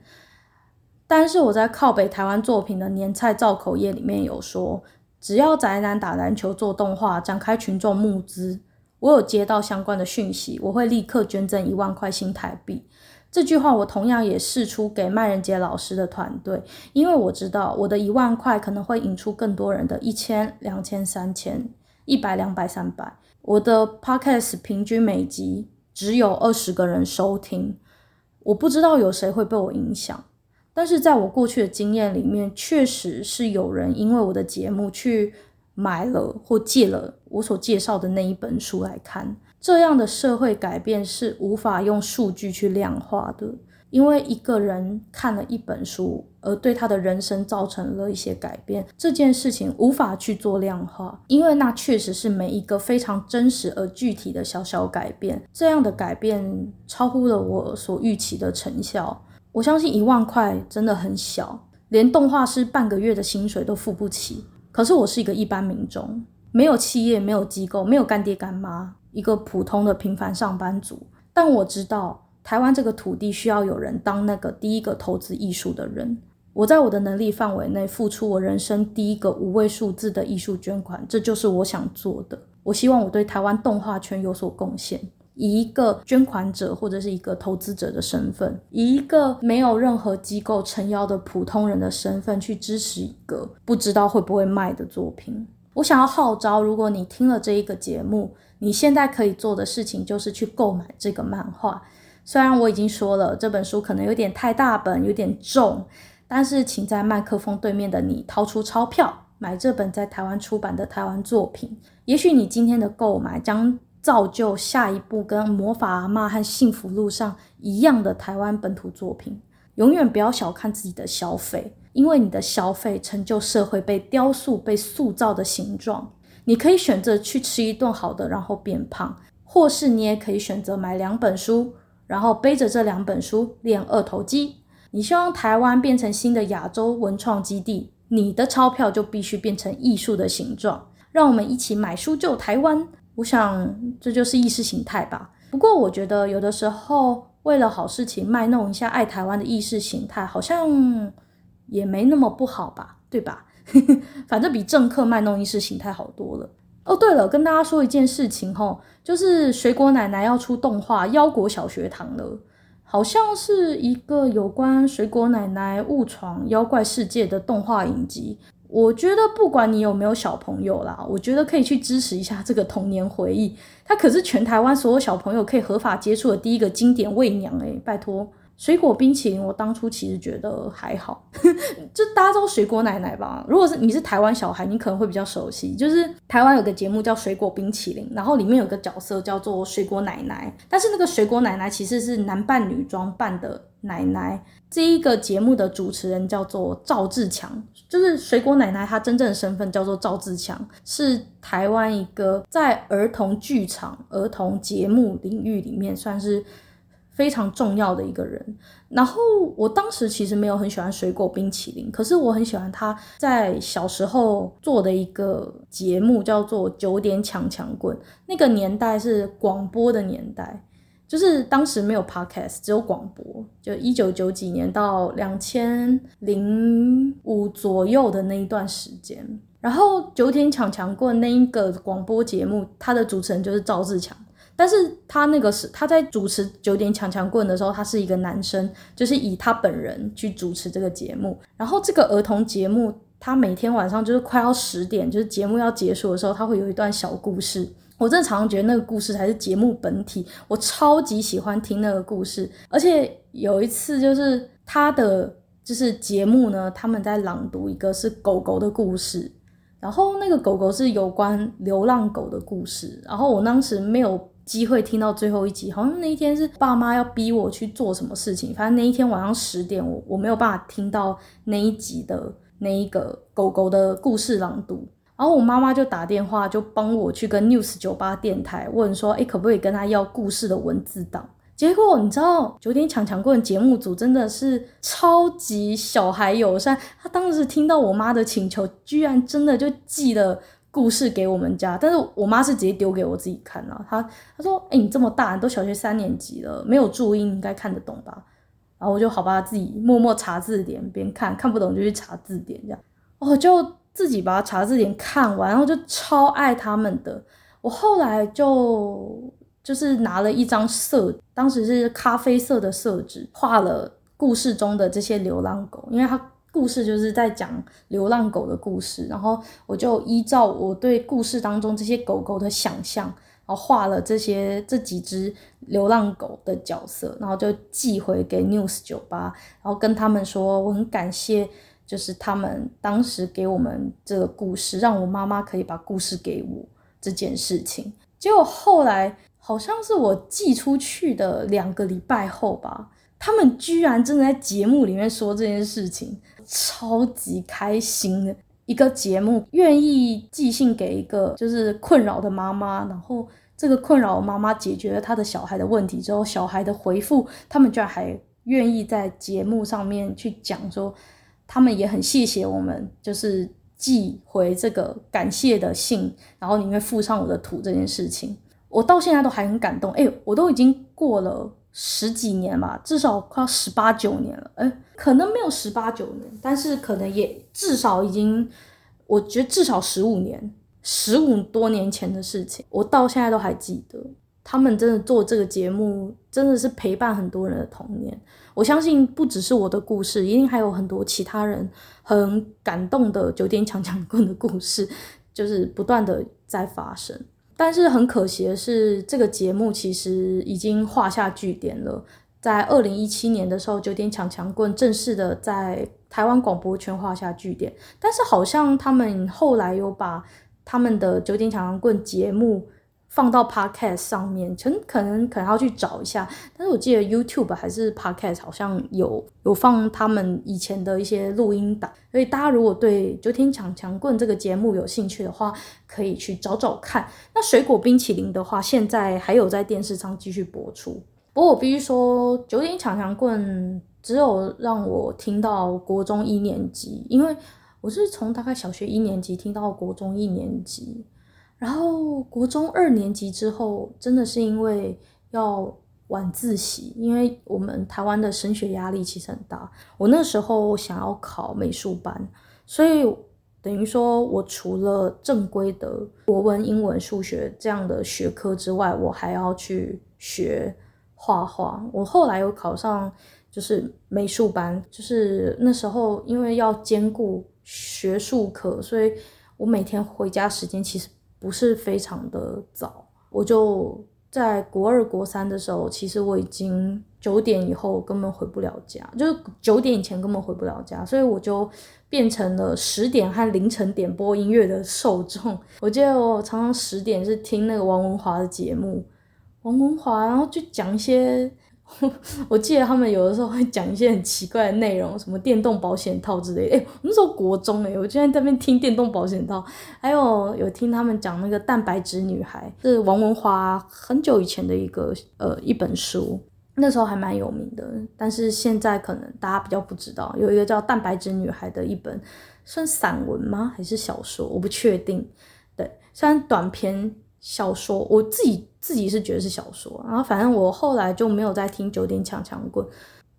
但是我在靠北台湾作品的年菜造口业里面有说，只要宅男打篮球做动画，展开群众募资，我有接到相关的讯息，我会立刻捐赠一万块新台币。这句话我同样也试出给麦人杰老师的团队，因为我知道我的一万块可能会引出更多人的一千、两千、三千、一百、两百、三百。我的 podcast 平均每集只有二十个人收听，我不知道有谁会被我影响，但是在我过去的经验里面，确实是有人因为我的节目去买了或借了我所介绍的那一本书来看。这样的社会改变是无法用数据去量化的，因为一个人看了一本书，而对他的人生造成了一些改变，这件事情无法去做量化，因为那确实是每一个非常真实而具体的小小改变。这样的改变超乎了我所预期的成效。我相信一万块真的很小，连动画师半个月的薪水都付不起。可是我是一个一般民众，没有企业，没有机构，没有干爹干妈。一个普通的平凡上班族，但我知道台湾这个土地需要有人当那个第一个投资艺术的人。我在我的能力范围内付出我人生第一个五位数字的艺术捐款，这就是我想做的。我希望我对台湾动画圈有所贡献，以一个捐款者或者是一个投资者的身份，以一个没有任何机构撑腰的普通人的身份去支持一个不知道会不会卖的作品。我想要号召，如果你听了这一个节目，你现在可以做的事情就是去购买这个漫画。虽然我已经说了这本书可能有点太大本，有点重，但是请在麦克风对面的你掏出钞票买这本在台湾出版的台湾作品。也许你今天的购买将造就下一部跟《魔法阿嬷》和《幸福路上》一样的台湾本土作品。永远不要小看自己的消费，因为你的消费成就社会被雕塑、被塑造的形状。你可以选择去吃一顿好的，然后变胖，或是你也可以选择买两本书，然后背着这两本书练二头肌。你希望台湾变成新的亚洲文创基地，你的钞票就必须变成艺术的形状。让我们一起买书救台湾。我想这就是意识形态吧。不过我觉得有的时候为了好事情卖弄一下爱台湾的意识形态，好像也没那么不好吧，对吧？(laughs) 反正比政客卖弄意识形态好多了。哦，对了，跟大家说一件事情齁，就是水果奶奶要出动画《妖果小学堂》了，好像是一个有关水果奶奶误闯妖怪世界的动画影集。我觉得不管你有没有小朋友啦，我觉得可以去支持一下这个童年回忆。它可是全台湾所有小朋友可以合法接触的第一个经典伪娘诶，拜托。水果冰淇淋，我当初其实觉得还好，(laughs) 就大家知道水果奶奶吧？如果是你是台湾小孩，你可能会比较熟悉。就是台湾有个节目叫水果冰淇淋，然后里面有个角色叫做水果奶奶，但是那个水果奶奶其实是男扮女装扮的奶奶。这一个节目的主持人叫做赵志强，就是水果奶奶她真正的身份叫做赵志强，是台湾一个在儿童剧场、儿童节目领域里面算是。非常重要的一个人，然后我当时其实没有很喜欢水果冰淇淋，可是我很喜欢他在小时候做的一个节目，叫做《九点抢抢棍》。那个年代是广播的年代，就是当时没有 podcast，只有广播，就一九九几年到两千零五左右的那一段时间。然后《九点抢抢棍》那一个广播节目，他的主持人就是赵自强。但是他那个是他在主持九点抢强棍的时候，他是一个男生，就是以他本人去主持这个节目。然后这个儿童节目，他每天晚上就是快要十点，就是节目要结束的时候，他会有一段小故事。我真的常常觉得那个故事才是节目本体，我超级喜欢听那个故事。而且有一次就是他的就是节目呢，他们在朗读一个是狗狗的故事，然后那个狗狗是有关流浪狗的故事，然后我当时没有。机会听到最后一集，好像那一天是爸妈要逼我去做什么事情，反正那一天晚上十点，我我没有办法听到那一集的那一个狗狗的故事朗读，然后我妈妈就打电话就帮我去跟 News 酒吧电台问说，哎，可不可以跟他要故事的文字档？结果你知道，九点抢抢棍节目组真的是超级小孩友善，他当时听到我妈的请求，居然真的就寄了。故事给我们家，但是我妈是直接丢给我自己看了。她她说：“哎、你这么大，你都小学三年级了，没有注音，应该看得懂吧？”然后我就好吧，自己默默查字典，边看看不懂就去查字典，这样我就自己把查字典看完，然后就超爱他们的。我后来就就是拿了一张色，当时是咖啡色的色纸，画了故事中的这些流浪狗，因为它。故事就是在讲流浪狗的故事，然后我就依照我对故事当中这些狗狗的想象，然后画了这些这几只流浪狗的角色，然后就寄回给 News 酒吧然后跟他们说我很感谢，就是他们当时给我们这个故事，让我妈妈可以把故事给我这件事情。结果后来好像是我寄出去的两个礼拜后吧，他们居然真的在节目里面说这件事情。超级开心的一个节目，愿意寄信给一个就是困扰的妈妈，然后这个困扰妈妈解决了他的小孩的问题之后，小孩的回复，他们居然还愿意在节目上面去讲说，他们也很谢谢我们，就是寄回这个感谢的信，然后里面附上我的图这件事情，我到现在都还很感动。哎，我都已经过了。十几年吧，至少快要十八九年了。诶，可能没有十八九年，但是可能也至少已经，我觉得至少十五年，十五多年前的事情，我到现在都还记得。他们真的做这个节目，真的是陪伴很多人的童年。我相信不只是我的故事，一定还有很多其他人很感动的九点抢抢棍的故事，就是不断的在发生。但是很可惜的是，这个节目其实已经画下句点了。在二零一七年的时候，九点抢强棍正式的在台湾广播圈画下句点。但是好像他们后来有把他们的九点抢强棍节目。放到 Podcast 上面，可能可能可能要去找一下，但是我记得 YouTube 还是 Podcast 好像有有放他们以前的一些录音档，所以大家如果对九点抢抢棍这个节目有兴趣的话，可以去找找看。那水果冰淇淋的话，现在还有在电视上继续播出。不过我必须说，九点抢抢棍只有让我听到国中一年级，因为我是从大概小学一年级听到国中一年级。然后国中二年级之后，真的是因为要晚自习，因为我们台湾的升学压力其实很大。我那时候想要考美术班，所以等于说我除了正规的国文、英文、数学这样的学科之外，我还要去学画画。我后来有考上就是美术班，就是那时候因为要兼顾学术课，所以我每天回家时间其实。不是非常的早，我就在国二、国三的时候，其实我已经九点以后根本回不了家，就是九点以前根本回不了家，所以我就变成了十点和凌晨点播音乐的受众。我记得我常常十点是听那个王文华的节目，王文华，然后就讲一些。(laughs) 我记得他们有的时候会讲一些很奇怪的内容，什么电动保险套之类的。诶，我那时候国中诶，我居然在那边听电动保险套，还有有听他们讲那个蛋白质女孩，是王文华很久以前的一个呃一本书，那时候还蛮有名的。但是现在可能大家比较不知道，有一个叫蛋白质女孩的一本，算散文吗？还是小说？我不确定。对，虽然短篇。小说，我自己自己是觉得是小说，然后反正我后来就没有再听九点抢抢棍。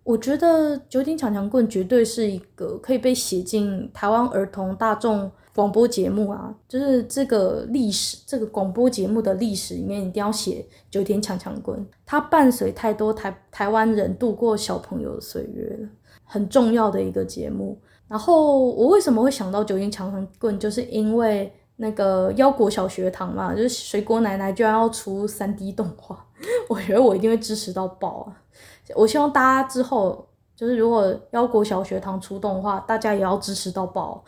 我觉得九点抢抢棍绝对是一个可以被写进台湾儿童大众广播节目啊，就是这个历史，这个广播节目的历史里面一定要写九点抢抢棍。它伴随太多台台湾人度过小朋友的岁月了，很重要的一个节目。然后我为什么会想到九点抢抢棍，就是因为。那个腰果小学堂嘛，就是水果奶奶居然要出三 D 动画，(laughs) 我觉得我一定会支持到爆啊！我希望大家之后就是如果腰果小学堂出动画，大家也要支持到爆，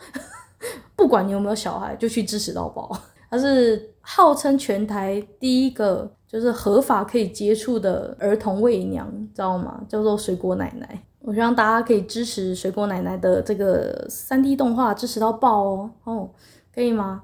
(laughs) 不管你有没有小孩，就去支持到爆。它是号称全台第一个就是合法可以接触的儿童喂娘，知道吗？叫做水果奶奶。我希望大家可以支持水果奶奶的这个三 D 动画，支持到爆哦！哦，可以吗？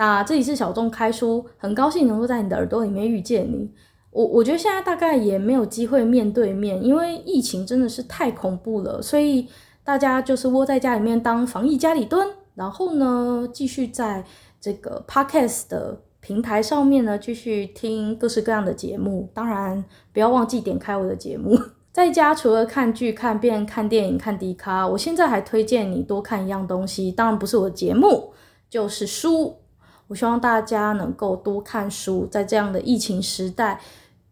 那这里是小众开书，很高兴能够在你的耳朵里面遇见你。我我觉得现在大概也没有机会面对面，因为疫情真的是太恐怖了，所以大家就是窝在家里面当防疫家里蹲，然后呢，继续在这个 Podcast 的平台上面呢，继续听各式各样的节目。当然，不要忘记点开我的节目。(laughs) 在家除了看剧、看片、看电影、看迪卡，我现在还推荐你多看一样东西，当然不是我的节目，就是书。我希望大家能够多看书，在这样的疫情时代，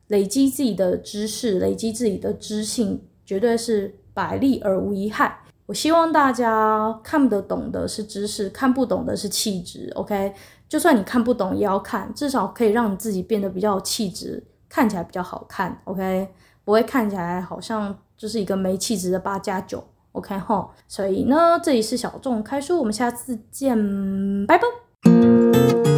累积自己的知识，累积自己的知性，绝对是百利而无一害。我希望大家看得懂的是知识，看不懂的是气质。OK，就算你看不懂也要看，至少可以让你自己变得比较有气质，看起来比较好看。OK，不会看起来好像就是一个没气质的八加九。OK 齁，所以呢，这里是小众开书，我们下次见，拜拜。Thank you.